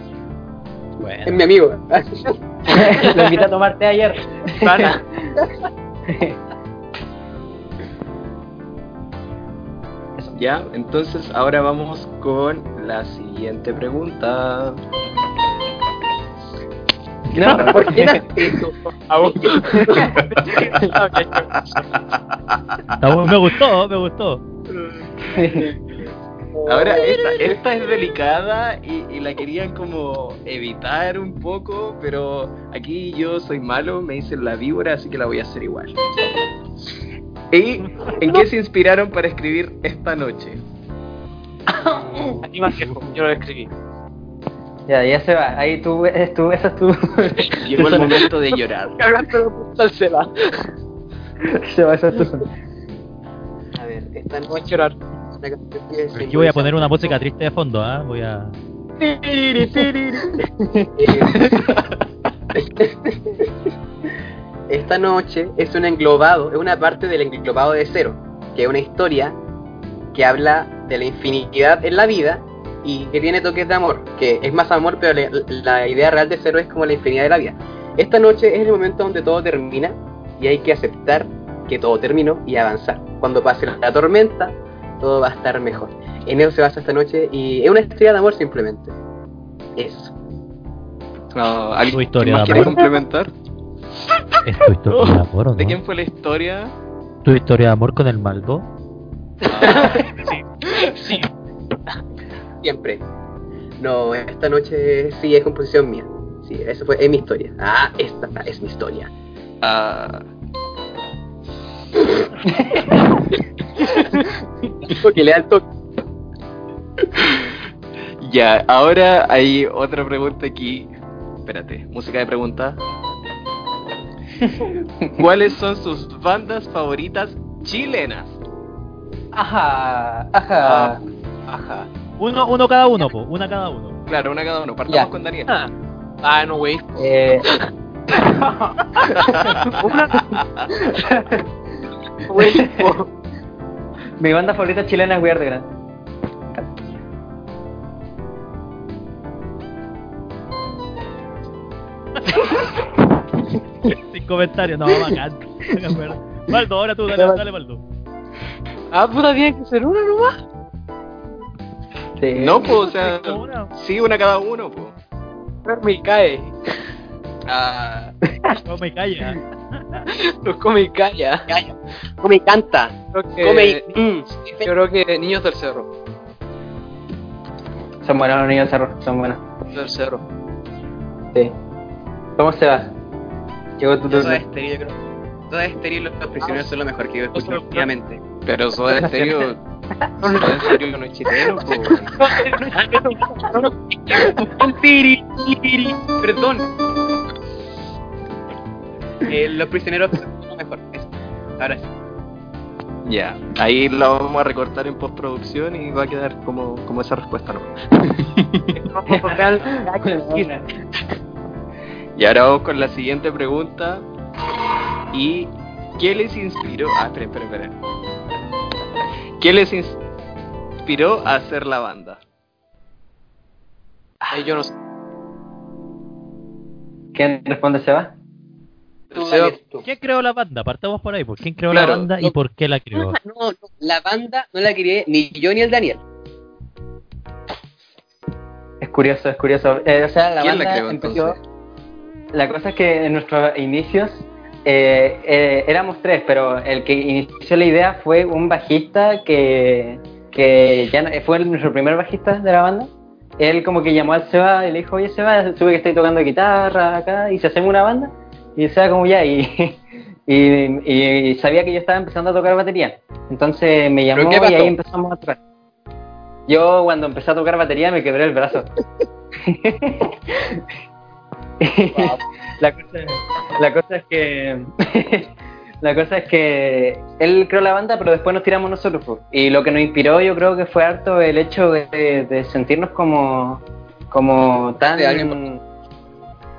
Bueno. Es mi amigo. Lo invité a tomarte ayer. Ya, entonces ahora vamos con la siguiente pregunta. No, ¿por qué haces eso? Está bu- me gustó, me gustó. Ahora, esta, esta es delicada y, y la querían como evitar un poco, pero aquí yo soy malo, me dicen la víbora, así que la voy a hacer igual. ¿Y en qué se inspiraron para escribir esta noche? Aquí más viejo, yo lo escribí. ya, ya se va. Ahí tú, es tú, esa es tu. Llegó el momento de llorar. al Seba. se va, esa es tu. A ver, esta Voy a noche llorar. Aquí voy a poner una música triste de fondo, ¿ah? Voy a. Esta noche es un englobado, es una parte del englobado de cero, que es una historia que habla de la infinidad en la vida y que tiene toques de amor, que es más amor, pero la, la idea real de cero es como la infinidad de la vida. Esta noche es el momento donde todo termina y hay que aceptar que todo terminó y avanzar. Cuando pase la tormenta, todo va a estar mejor. En eso se basa esta noche y es una historia de amor simplemente. Eso. No, ¿alguien historia más de quiere amor. complementar? ¿Es tu historia de amor o no? ¿De quién fue la historia? ¿Tu historia de amor con el Maldo? Ah, Sí. Siempre. No, esta noche sí es composición mía. Sí, eso fue, es mi historia. Ah, esta es mi historia. ah, Porque le da el toque. ya, ahora hay otra pregunta aquí. Espérate, música de pregunta. ¿Cuáles son sus bandas favoritas chilenas? Ajá, ajá. Ajá. Uno, uno cada uno, po. Una cada uno. Claro, una cada uno. Partamos Ya. con Daniel. Ah, Ah, no, wey. Eh, mi banda favorita chilena es We Are The Grand. Sin comentarios, no, bacán. Maldo, ahora tú, dale, dale, Maldo. Ah, puta, tiene que ser una nomás. Sí. No, pues, o sea, Una. sí, una cada uno, pues. Duerme y cae. Ah, No me calla. Los come y calla. Calla. Come y canta. Creo que- Come y... Mm. Yo creo que Niños del Cerro. Son buenos los niños del cerro, son buenos. Niños del Cerro. Sí. ¿Cómo se va? Llegó tu Todo turno. es estéril, yo creo. Todo es estéril, los prisioneros son lo mejor que yo escucho últimamente. pero Soda serio. Soda serio no es chileno. Tiri, tiri, Perdón. Eh, los prisioneros son lo mejor. Ahora sí. Ya, ahí lo vamos a recortar en postproducción y va a quedar como, como esa respuesta, ¿no? Y ahora vamos con la siguiente pregunta. ¿Y qué les inspiró? Ah, esperen, esperen, esperen. ¿Qué les inspiró a hacer la banda? Ahí yo no sé. ¿Quién responde Seba? Seba-. ¿Quién creó la banda? Partamos por ahí. ¿Por quién creó Claro. la banda y por qué la creó? No, no, la banda no la quería ni yo ni el Daniel. Es curioso, es curioso. Eh, o sea, la ¿Quién la banda creó, empezó. entonces? La cosa es que en nuestros inicios eh, eh, éramos tres, pero el que inició la idea fue un bajista que, que ya no- fue nuestro primer bajista de la banda. Él como que llamó al Seba y le dijo, oye Seba, sube que estoy tocando guitarra acá y se hacemos una banda. Y Seba como ya, y, y, y sabía que yo estaba empezando a tocar batería. Entonces me llamó y ahí empezamos a tocar. Yo cuando empecé a tocar batería me quebré el brazo. la, cosa, la cosa es que la cosa es que él creó la banda pero después nos tiramos nosotros y lo que nos inspiró yo creo que fue harto el hecho de, de sentirnos como como tan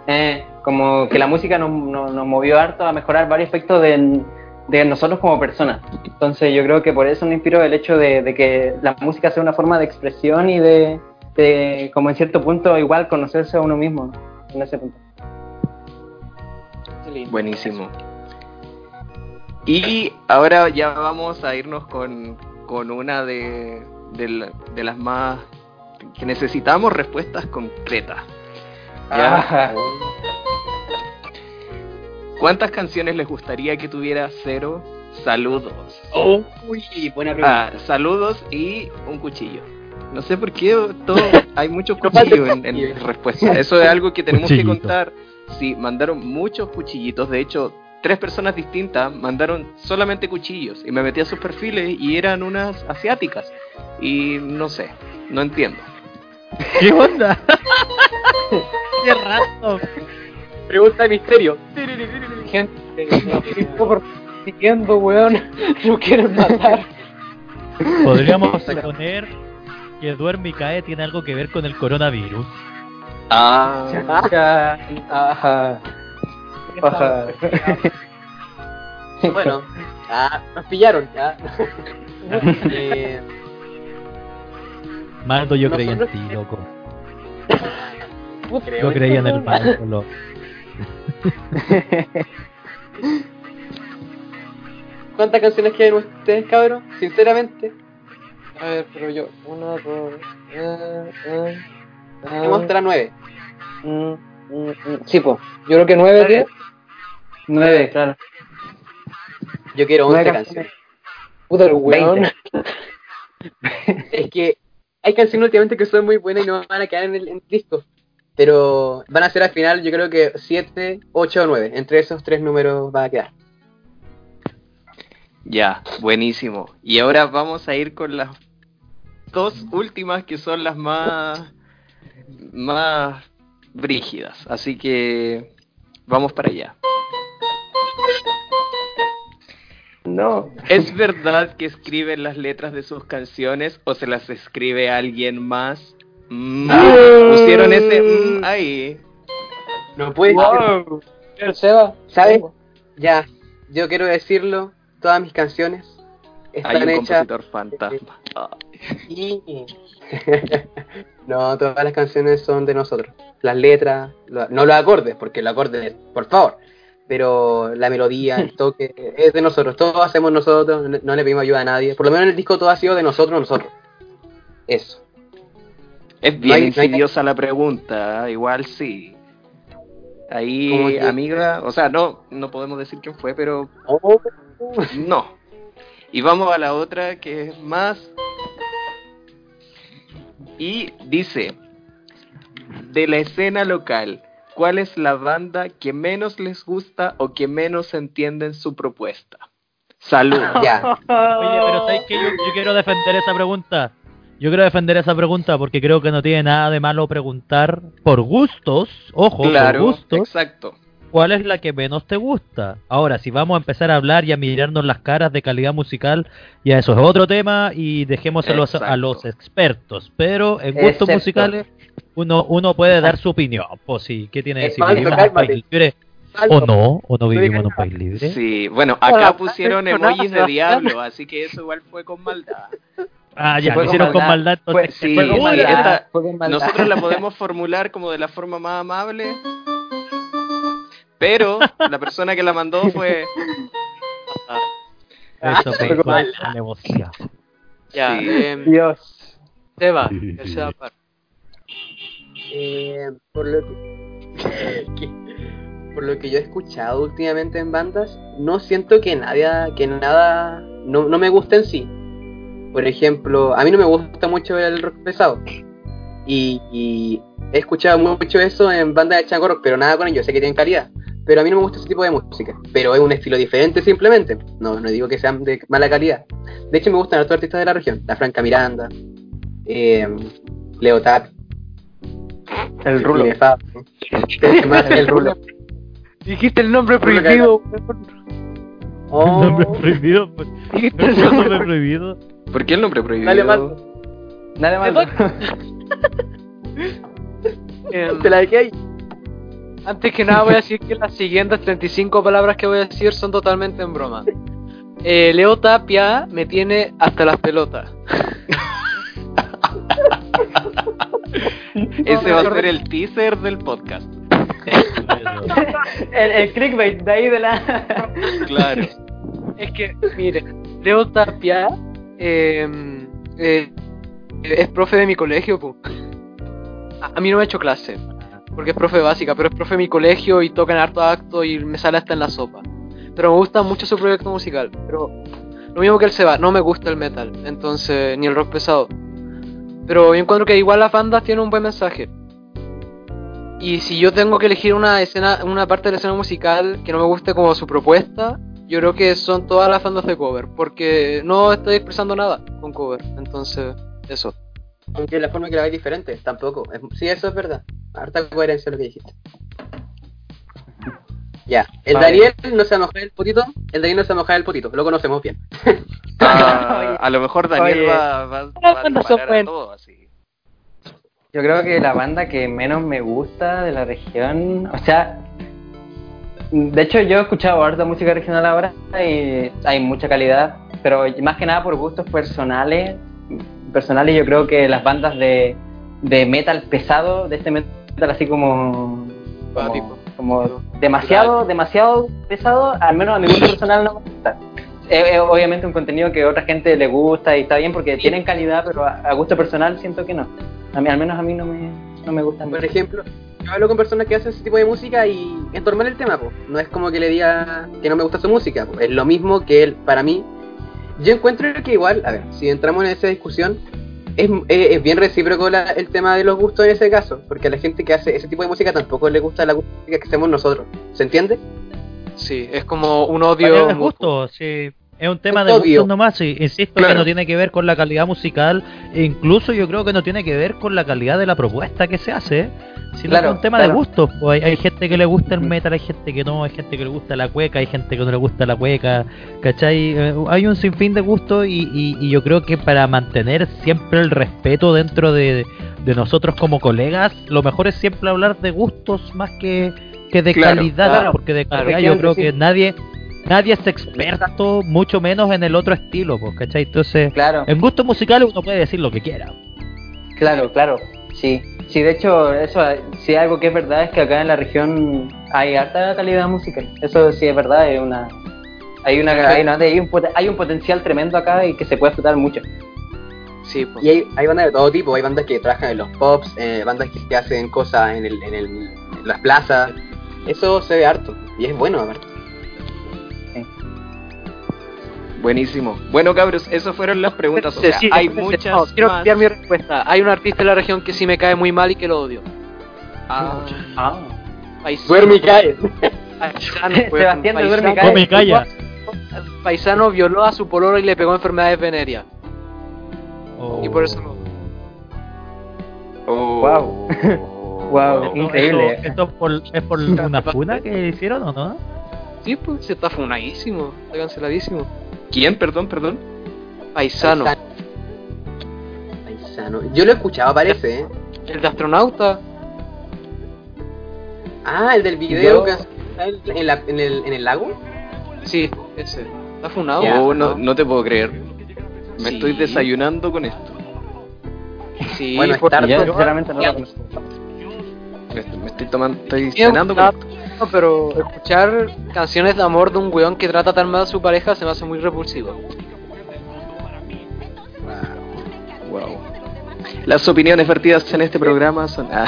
eh, como que la música nos, nos, nos movió harto a mejorar varios aspectos de, de nosotros como personas. Entonces yo creo que por eso nos inspiró el hecho de, de que la música sea una forma de expresión y de, de como en cierto punto igual conocerse a uno mismo en ese punto Qué lindo. Buenísimo. Y ahora ya vamos a irnos con, con una de, de, la- de las más que necesitamos respuestas concretas. ¿Ya? Ajá. ¿Cuántas canciones les gustaría que tuviera Cero? Saludos. Uy, buena pregunta. Ah, saludos y un cuchillo. No sé por qué todo, hay muchos cuchillos en, en respuesta. Eso es algo que tenemos que contar. Sí, mandaron muchos cuchillitos. De hecho, tres personas distintas mandaron solamente cuchillos. Y me metí a sus perfiles y eran unas asiáticas. Y no sé, no entiendo. ¿Qué onda? Qué rato. Pregunta de misterio. Gente, no persiguiendo, weón. No quieren matar. Podríamos suponer que duerme y cae tiene algo que ver con el coronavirus. Ah, Ajá. Ajá. Ajá. Bueno, ah, nos pillaron. Ya. Eh, Maldo, yo creía en ti, loco. creo Yo creía en el Maldo, loco. ¿Cuántas canciones quieren ustedes, cabros? Sinceramente, A ver, pero yo. Una, dos. eh, eh, tenemos hasta las nueve. mm, mm, mm, Sí, pues. Yo creo que nueve, tío. Nueve, claro. Yo quiero Nueve 11 canciones. canciones. Puta el weón. Es que hay canciones últimamente que son muy buenas y no van a quedar en el, en el disco. Pero van a ser al final, yo creo que 7, 8 o 9. Entre esos tres números va a quedar. Ya, buenísimo. Y ahora vamos a ir con las dos últimas que son las más más brígidas. Así que vamos para allá. No. ¿Es verdad que escriben las letras de sus canciones o se las escribe alguien más? Mm, pusieron ese mm ahí. No puede ser. Wow. El Seba. ¿Sabes? Ya, yo quiero decirlo, todas mis canciones Hay están un hechas compositor fantasma. Y... no, todas las canciones son de nosotros. Las letras, lo- no los acordes, porque los acordes, por favor. Pero la melodía, el toque, es de nosotros. Todo hacemos nosotros, no, le pedimos ayuda a nadie. Por lo menos en el disco todo ha sido de nosotros, nosotros. Eso. Es No bien hay- no hay- insidiosa la pregunta, igual sí. Ahí, amiga, o sea, no, no podemos decir quién fue, pero Oh, no. Y vamos a la otra que es más. Y dice, de la escena local, ¿cuál es la banda que menos les gusta o que menos entienden su propuesta? Salud. ya. Oye, pero ¿sabes qué? Yo, yo quiero defender esa pregunta. Yo quiero defender esa pregunta porque creo que no tiene nada de malo preguntar por gustos, ojo, claro, por gustos, exacto. Cuál es la que menos te gusta. Ahora, si vamos a empezar a hablar y a mirarnos las caras de calidad musical, ya eso es otro tema y dejemos a los, a Exacto. los expertos. Pero en gustos Excepto. musicales uno, uno puede dar su opinión. Pues sí, ¿qué tiene que decir? Falso, ¿Vivimos en un país libre o no? ¿O no vivimos en un país libre? Sí, bueno, acá pusieron emojis de diablo, así que eso igual fue con maldad. Ah, ya, Fue lo con hicieron con maldad. entonces, Fue- sí, Fue con maldad, esta- fue con maldad. Nosotros la podemos formular como de la forma más amable, pero la persona que la mandó fue... Eso fue maldad. alevosía. Ya, Sí. em, Dios. Seba. El Seba Par. Eh, por lo que, que- por lo que yo he escuchado últimamente en bandas, no siento que nada, que nada no, no me guste en sí. Por ejemplo, a mí no me gusta mucho el rock pesado. Y, y he escuchado mucho eso en bandas de chango rock, pero nada con ellos, sé que tienen calidad. Pero a mí no me gusta ese tipo de música. Pero es un estilo diferente simplemente. No, no digo que sean de mala calidad. De hecho, me gustan otros artistas de la región. La Franca Miranda, eh, Leo Tap, El rulo. Inefab. ¿Qué más? El rulo. Dijiste el nombre prohibido. Oh, Nombre prohibido. pues. Dijiste el ¿Por qué nombre prohibido? ¿Por qué el nombre prohibido? Dale. Nada más. Em, Te la dejé ahí. Antes que nada voy a decir que las siguientes 35 palabras que voy a decir son totalmente en broma. Eh, Leo Tapia me tiene hasta las pelotas. Ese va a ser el teaser del podcast. el, el clickbait de ahí de la. Claro. Es que, mire, Leo Tapia eh, eh, es profe de mi colegio, a mí no me ha hecho clase, porque es profe básica, pero es profe de mi colegio y toca en harto acto y me sale hasta en la sopa. Pero me gusta mucho su proyecto musical, pero lo mismo que el Seba, no me gusta el metal, entonces, ni el rock pesado. Pero yo encuentro que igual las bandas tienen un buen mensaje. Y si yo tengo que elegir una escena, una parte de la escena musical que no me guste como su propuesta, yo creo que son todas las bandas de cover, porque no estoy expresando nada con cover. Entonces, eso. Aunque la forma que la ves diferente, tampoco. Sí, eso es verdad. Harta coherencia lo que dijiste. Ya, el Vale. Daniel no se va a mojar el potito. El Daniel no se va a mojar el potito, lo conocemos bien. Ah, a lo mejor Daniel Oye. va, va, va a disparar a todo así. Yo creo que la banda que menos me gusta de la región, o sea, de hecho yo he escuchado harta música regional ahora y hay mucha calidad, pero más que nada por gustos personales, personales yo creo que las bandas de, de metal pesado, de este metal así como, como, como demasiado, demasiado pesado, al menos a mi gusto personal no me gusta. Es, es obviamente un contenido que a otra gente le gusta y está bien porque tienen calidad, pero a, a gusto personal siento que no. A mí, al menos a mí no me, no me gustan. Por ejemplo, yo hablo con personas que hacen ese tipo de música y es normal el tema, po. No es como que le diga que no me gusta su música, po. Es lo mismo que él, para mí. Yo encuentro que igual, a ver, si entramos en esa discusión, es, es- es bien recíproco la- el tema de los gustos en ese caso, porque a la gente que hace ese tipo de música tampoco le gusta la música que hacemos nosotros. ¿Se entiende? Sí, es como un odio. sí. Es un tema de gustos nomás, y insisto que no tiene que ver con la calidad musical, e incluso yo creo que no tiene que ver con la calidad de la propuesta que se hace, sino Claro, que es un tema claro. de gustos. Pues hay, hay gente que le gusta el metal, hay gente que no, hay gente que le gusta la cueca, hay gente que no le gusta la cueca, ¿cachai? Eh, hay un sinfín de gustos y, y- y yo creo que para mantener siempre el respeto dentro de, de nosotros como colegas, lo mejor es siempre hablar de gustos más que, que de calidad, porque de calidad yo creo sí. que nadie nadie es experto, mucho menos en el otro estilo, pues, ¿cachai? Entonces, Claro, en gustos musicales uno puede decir lo que quiera. claro, claro. Sí, sí, de hecho, eso, sí, algo que es verdad es que acá en la región hay harta calidad musical. Eso sí es verdad, hay una, hay una, hay, una- hay un, poten- hay un potencial tremendo acá y que se puede explotar mucho. Sí, pues. Y hay, hay bandas de todo tipo, hay bandas que trabajan en los pops, eh, bandas que, que hacen cosas en, el, en, el, en las plazas. Eso se ve harto, y es bueno, aparte. Buenísimo. Bueno, cabros, esas fueron las preguntas. O sea, Sí, hay muchas no, quiero más. cambiar mi respuesta. Hay un artista en la región que sí me cae muy mal y que lo odio. Ah, Ah. Paisano. Duerme y cae. Paisano, Sebastián Duerme cae. Come y calla. Paisano violó a su pololo y le pegó enfermedades venéreas. Y por eso no. oh. Guau. Guau, Esto- increíble. esto- ¿Esto es por, es por una funa que hicieron o no? Sí, pues se está funadísimo. Está canceladísimo. ¿Quién? Perdón, perdón. Paisano. Paisano. Yo lo he escuchado, parece, ¿eh? El de astronauta. Ah, el del video Yo- que está en, la- en el, en el lago. Sí, ese. Está funado. Ya. oh, no, no te puedo creer. Me Sí. estoy desayunando con esto. Sí, Bueno, es tarde. Yo sinceramente no lo. Me, me estoy tomando, estoy cenando con esto. Dato, pero escuchar canciones de amor de un weón que trata tan mal a su pareja se me hace muy repulsivo. Wow. Las opiniones vertidas en este programa son. ah,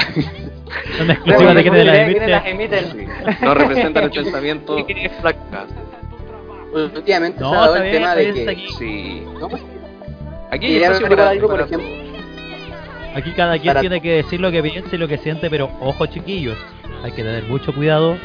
Son exclusivas de ¿Quiénes las emite. emiten? no representan el pensamiento. Últimamente No, se ha dado el bien, tema de que. está aquí. Sí. Aquí hay espacio para, algo, por para- ejemplo. Aquí cada quien Para- tiene que decir lo que piensa y lo que siente, pero ojo chiquillos, hay que tener mucho cuidado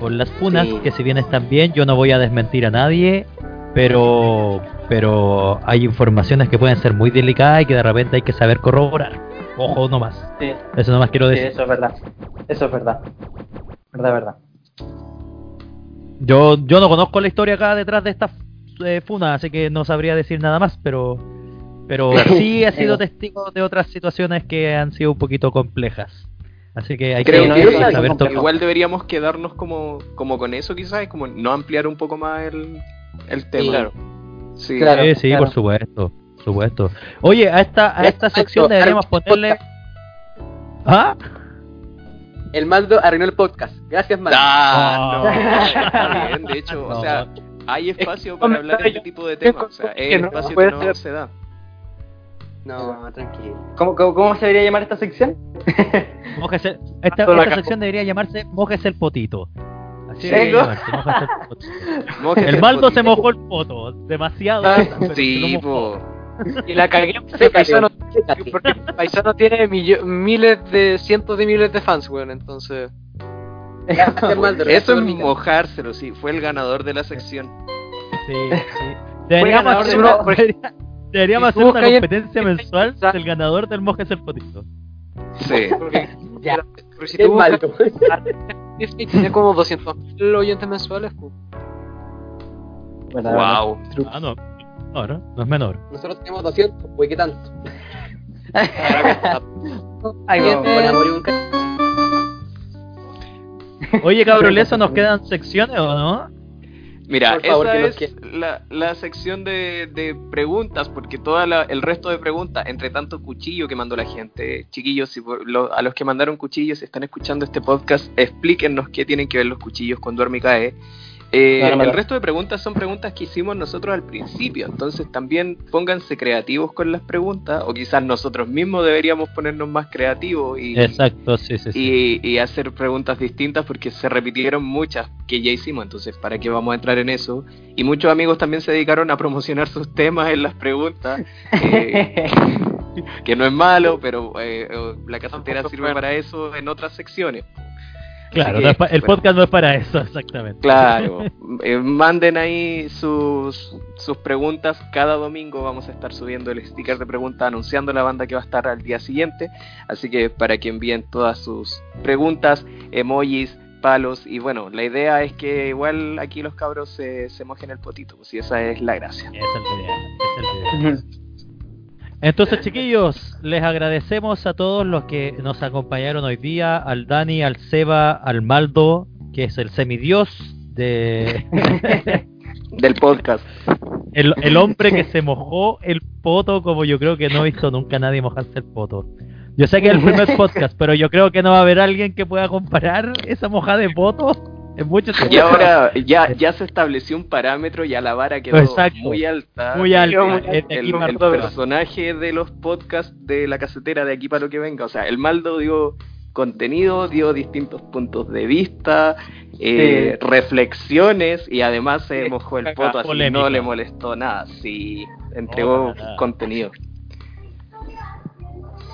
con las funas, Sí. que si bien están bien, yo no voy a desmentir a nadie, pero pero hay informaciones que pueden ser muy delicadas y que de repente hay que saber corroborar. Ojo nomás. Sí, Eso nomás quiero sí, decir. eso es verdad. Eso es verdad. Verdad, verdad. Yo yo no conozco la historia acá detrás de esta eh, funa, así que no sabría decir nada más, pero pero sí he sido testigo de otras situaciones que han sido un poquito complejas. Así que hay Creo que no, que saber también tocar. igual deberíamos quedarnos como, como con eso quizás, como no ampliar un poco más el, el tema. Claro. Sí. Claro. Sí, sí, claro. por supuesto, supuesto. Oye, a esta, a esta sección deberíamos ponerle... ¿Ah? El Maldo arruinó el podcast. Gracias, Maldo. Ah, Oh. no, está bien, de hecho, No. o sea, hay espacio Es- para hablar de este tipo de temas, o sea, es espacio que no se da. No, tranquilo. ¿Cómo, cómo, cómo se debería llamar esta sección? Mójese- esta, sección debería llamarse Mójese el potito. Así llamarse, mójese el potito. El maldo se mojó el poto, demasiado. Ah, Sí, po. Y la cagué porque Paisano, porque Paisano tiene millo- miles de, cientos de miles de fans, weón, entonces... Eso es mojárselo, sí, fue el ganador de la sección. Sí, sí. Deberíamos ganador hacer de una, deberíamos hacer una competencia mensual Exacto. del ganador del Mójese el potito. Sí. Porque, Ya. porque si tú buscas, tiene como 200.000 oyentes mensuales, pues. Wow. Ah, no. No, no, no es menor. Nosotros tenemos 200, pues, ¿qué tanto? No, bueno. Oye, cabrón, ¿eso nos quedan secciones o no? Mira, Por favor, esa que nos es la, la sección de, de preguntas, porque todo el resto de preguntas, entre tanto cuchillo que mandó la gente, chiquillos, si por- lo- a los que mandaron cuchillos, si están escuchando este podcast, explíquennos qué tienen que ver los cuchillos con Duerme y Cae. Eh, el resto de preguntas son preguntas que hicimos nosotros al principio, entonces también pónganse creativos con las preguntas, o quizás nosotros mismos deberíamos ponernos más creativos y, Exacto, sí, sí, sí. y, y hacer preguntas distintas porque se repitieron muchas que ya hicimos, entonces ¿para qué vamos a entrar en eso? Y muchos amigos también se dedicaron a promocionar sus temas en las preguntas, eh, que no es malo, pero eh, eh, la casantera sirve para eso en otras secciones. Claro, no es que, pa- el bueno, podcast no es para eso, exactamente. Claro, eh, manden ahí sus, sus preguntas. Cada domingo vamos a estar subiendo el sticker de pregunta anunciando la banda que va a estar al día siguiente. Así que para que envíen todas sus preguntas, emojis, palos. Y bueno, la idea es que igual aquí los cabros se, se mojen el potito, pues y esa es la gracia. Esa es la idea, esa es la idea. Entonces, chiquillos, les agradecemos a todos los que nos acompañaron hoy día, al Dani, al Seba, al Maldo, que es el semidios de Del podcast. el, el hombre que se mojó el poto como yo creo que no he visto nunca nadie mojarse el poto. Yo sé que es el primer podcast, pero yo creo que no va a haber alguien que pueda comparar esa mojada de poto en mucho tiempo. Y ahora ya, ya se estableció un parámetro, ya la vara quedó Exacto. muy alta. Muy alta. el, personaje de los podcasts de la casetera de aquí para lo que venga. O sea, el Maldo dio contenido, dio distintos puntos de vista, eh, reflexiones y además se mojó el poto, así polémica. no le molestó nada. Sí, entregó contenido.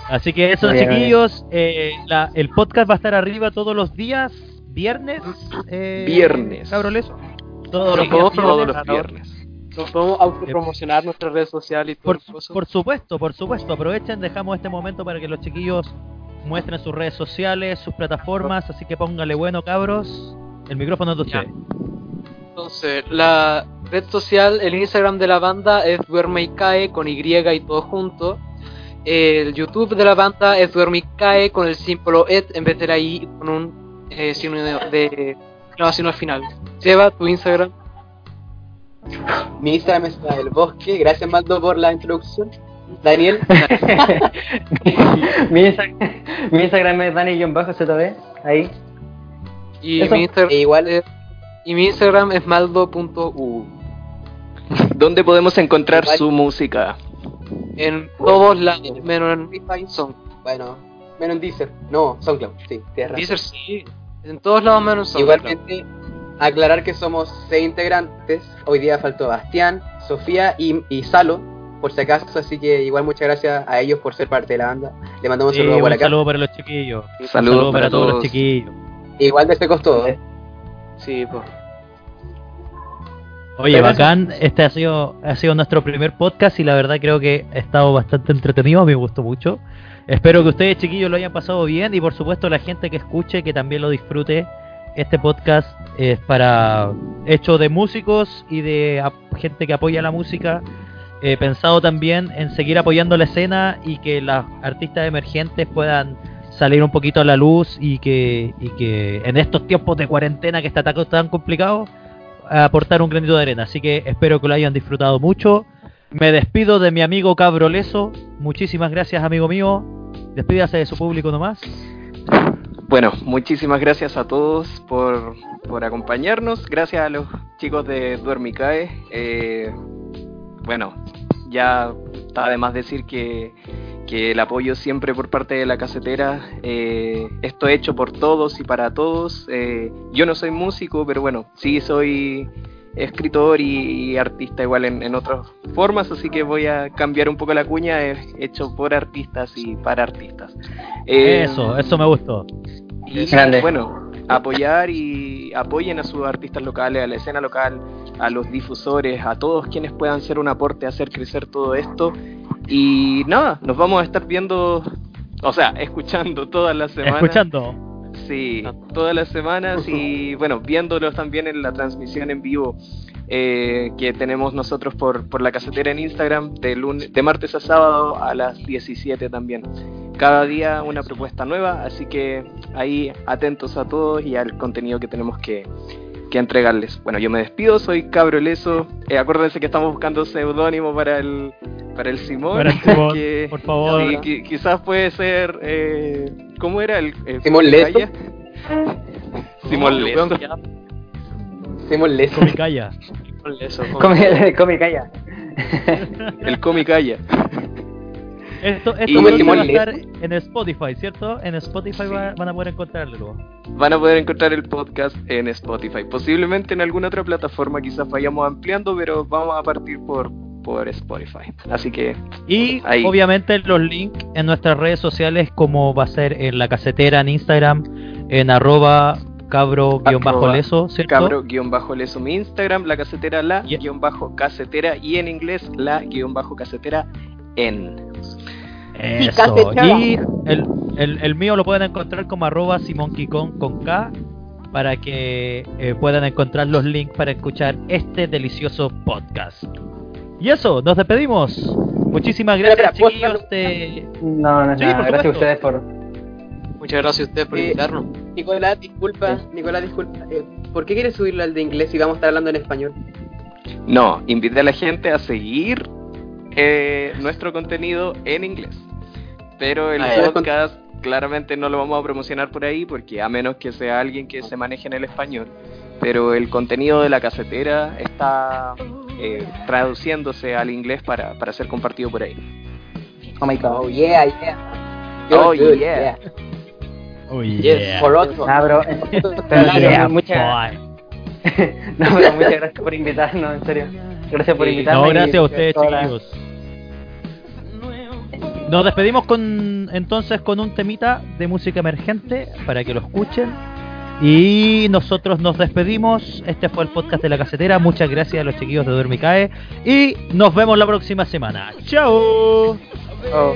Así que eso, chiquillos, eh, la- el podcast va a estar arriba todos los días, viernes. Eh, Viernes. Cabroles. Todos los todos Todos viernes. los viernes. Nos podemos autopromocionar nuestras redes sociales y todo Por, el coso. por supuesto, por supuesto. Aprovechen, dejamos este momento para que los chiquillos muestren sus redes sociales, sus plataformas. Así que póngale bueno, cabros. El micrófono es de ustedes. Entonces, la red social, el Instagram de la banda es Duerme y Cae con Y y todo junto. El YouTube de la banda es Duerme y Cae con el símbolo ET en vez de la I con un eh, signo de, de exclamación al final. Seba, tu Instagram. Mi Instagram es del bosque. Gracias, Maldo, por la introducción. Daniel, mi, Insta- mi Instagram es Dani-ZB, ahí. Y Eso. mi, Insta- e igual eh, y mi Instagram es maldo.u. ¿Dónde podemos encontrar Igual- su música? En todos lados, menos en Son. bueno, menos en Deezer. No, SoundCloud, sí, tienes razón. Deezer sí. En todos lados menos en Son. Igualmente, aclarar que somos seis integrantes. Hoy día faltó Bastián, Sofía y, y Salo, por si acaso. Así que igual muchas gracias a ellos por ser parte de la banda. Le mandamos un saludo por un acá. saludo para los chiquillos. Un saludo para para todos los chiquillos. Igual de secos todos. Sí, pues. Oye, Pero bacán, este ha sido, ha sido nuestro primer podcast y la verdad creo que ha estado bastante entretenido, a mí me gustó mucho. Espero que ustedes chiquillos lo hayan pasado bien y por supuesto la gente que escuche que también lo disfrute. Este podcast es para hecho de músicos y de gente que apoya la música. Eh, pensado también en seguir apoyando la escena y que las artistas emergentes puedan salir un poquito a la luz y que, y que en estos tiempos de cuarentena que está tan, complicado aportar un granito de arena. Así que espero que lo hayan disfrutado mucho. Me despido de mi amigo Cabroleso. Muchísimas gracias, amigo mío. Despídase de su público nomás. Bueno, muchísimas gracias a todos por, por acompañarnos. Gracias a los chicos de Duermicae. Eh, bueno, ya está de más decir que, que el apoyo siempre por parte de la casetera, eh, esto hecho por todos y para todos. Eh, yo no soy músico, pero bueno, sí soy escritor y, y artista igual en, en otras formas, así que voy a cambiar un poco la cuña, es hecho por artistas y para artistas. Eh, Eso, eso me gustó. y Grande. bueno, apoyar y apoyen a sus artistas locales, a la escena local, a los difusores, a todos quienes puedan ser un aporte a hacer crecer todo esto. Y nada, nos vamos a estar viendo, o sea, escuchando todas las semanas. Escuchando. Sí, todas las semanas y bueno, viéndolos también en la transmisión en vivo eh, que tenemos nosotros por, por la casetera en Instagram de, lunes, de martes a sábado a las 17 también. Cada día una propuesta nueva, así que ahí atentos a todos y al contenido que tenemos que, que entregarles. Bueno, yo me despido, soy Cabro Leso. Eh, acuérdense que estamos buscando seudónimo para el, para el Simón. Para el Simón, que- por favor. sí, quizás puede ser. Eh, ¿Cómo era el. el Simón Leso. Calla? Simón Leso. Hacemos leso. Con mi calla. con eso, con- Come, come calla. El Comicaya. Esto, esto Y- Simón va a estar en Spotify, ¿cierto? En Spotify Sí. va- van a poder encontrarlo. Van a poder encontrar el podcast en Spotify. Posiblemente en alguna otra plataforma quizás vayamos ampliando, pero vamos a partir por, por Spotify. Así que Y Ahí. obviamente los links en nuestras redes sociales, como va a ser en la casetera en Instagram, en arroba cabro-leso, ¿cierto? Cabro-leso mi Instagram, la casetera la Y- guion bajo casetera y en inglés la guion bajo casetera en. Eso. Y el, el, el mío lo pueden encontrar como arroba simonkicon con K para que eh, puedan encontrar los links para escuchar este delicioso podcast. Y eso, nos despedimos. Muchísimas gracias, espera, ¿puedo chiquillos. de- No, no es Sí, nada. por Gracias a ustedes por. Muchas gracias a ustedes por Eh, invitarnos. Nicolás, disculpa, Nicolás, disculpa. eh, ¿Por qué quieres subirlo al de inglés si vamos a estar hablando en español? No, invité a la gente a seguir eh, nuestro contenido en inglés. Pero el Ah, podcast claramente no lo vamos a promocionar por ahí porque a menos que sea alguien que se maneje en el español. Pero el contenido de la casetera está eh, traduciéndose al inglés para, para ser compartido por ahí. Oh my god. Oh, yeah, yeah. Oh, Good, good, yeah. Oh, yeah. Por otro. Bro. Pero, yeah, muchas, boy. no, pero muchas gracias por invitarnos, en serio. Gracias por Sí. invitarnos. No, y- gracias a ustedes, toda la- chiquillos. Nos despedimos con entonces con un temita de música emergente para que lo escuchen. Y nosotros nos despedimos. Este fue el podcast de la casetera. Muchas gracias a los chiquillos de Duermicae. Y nos vemos la próxima semana. ¡Chao! Oh.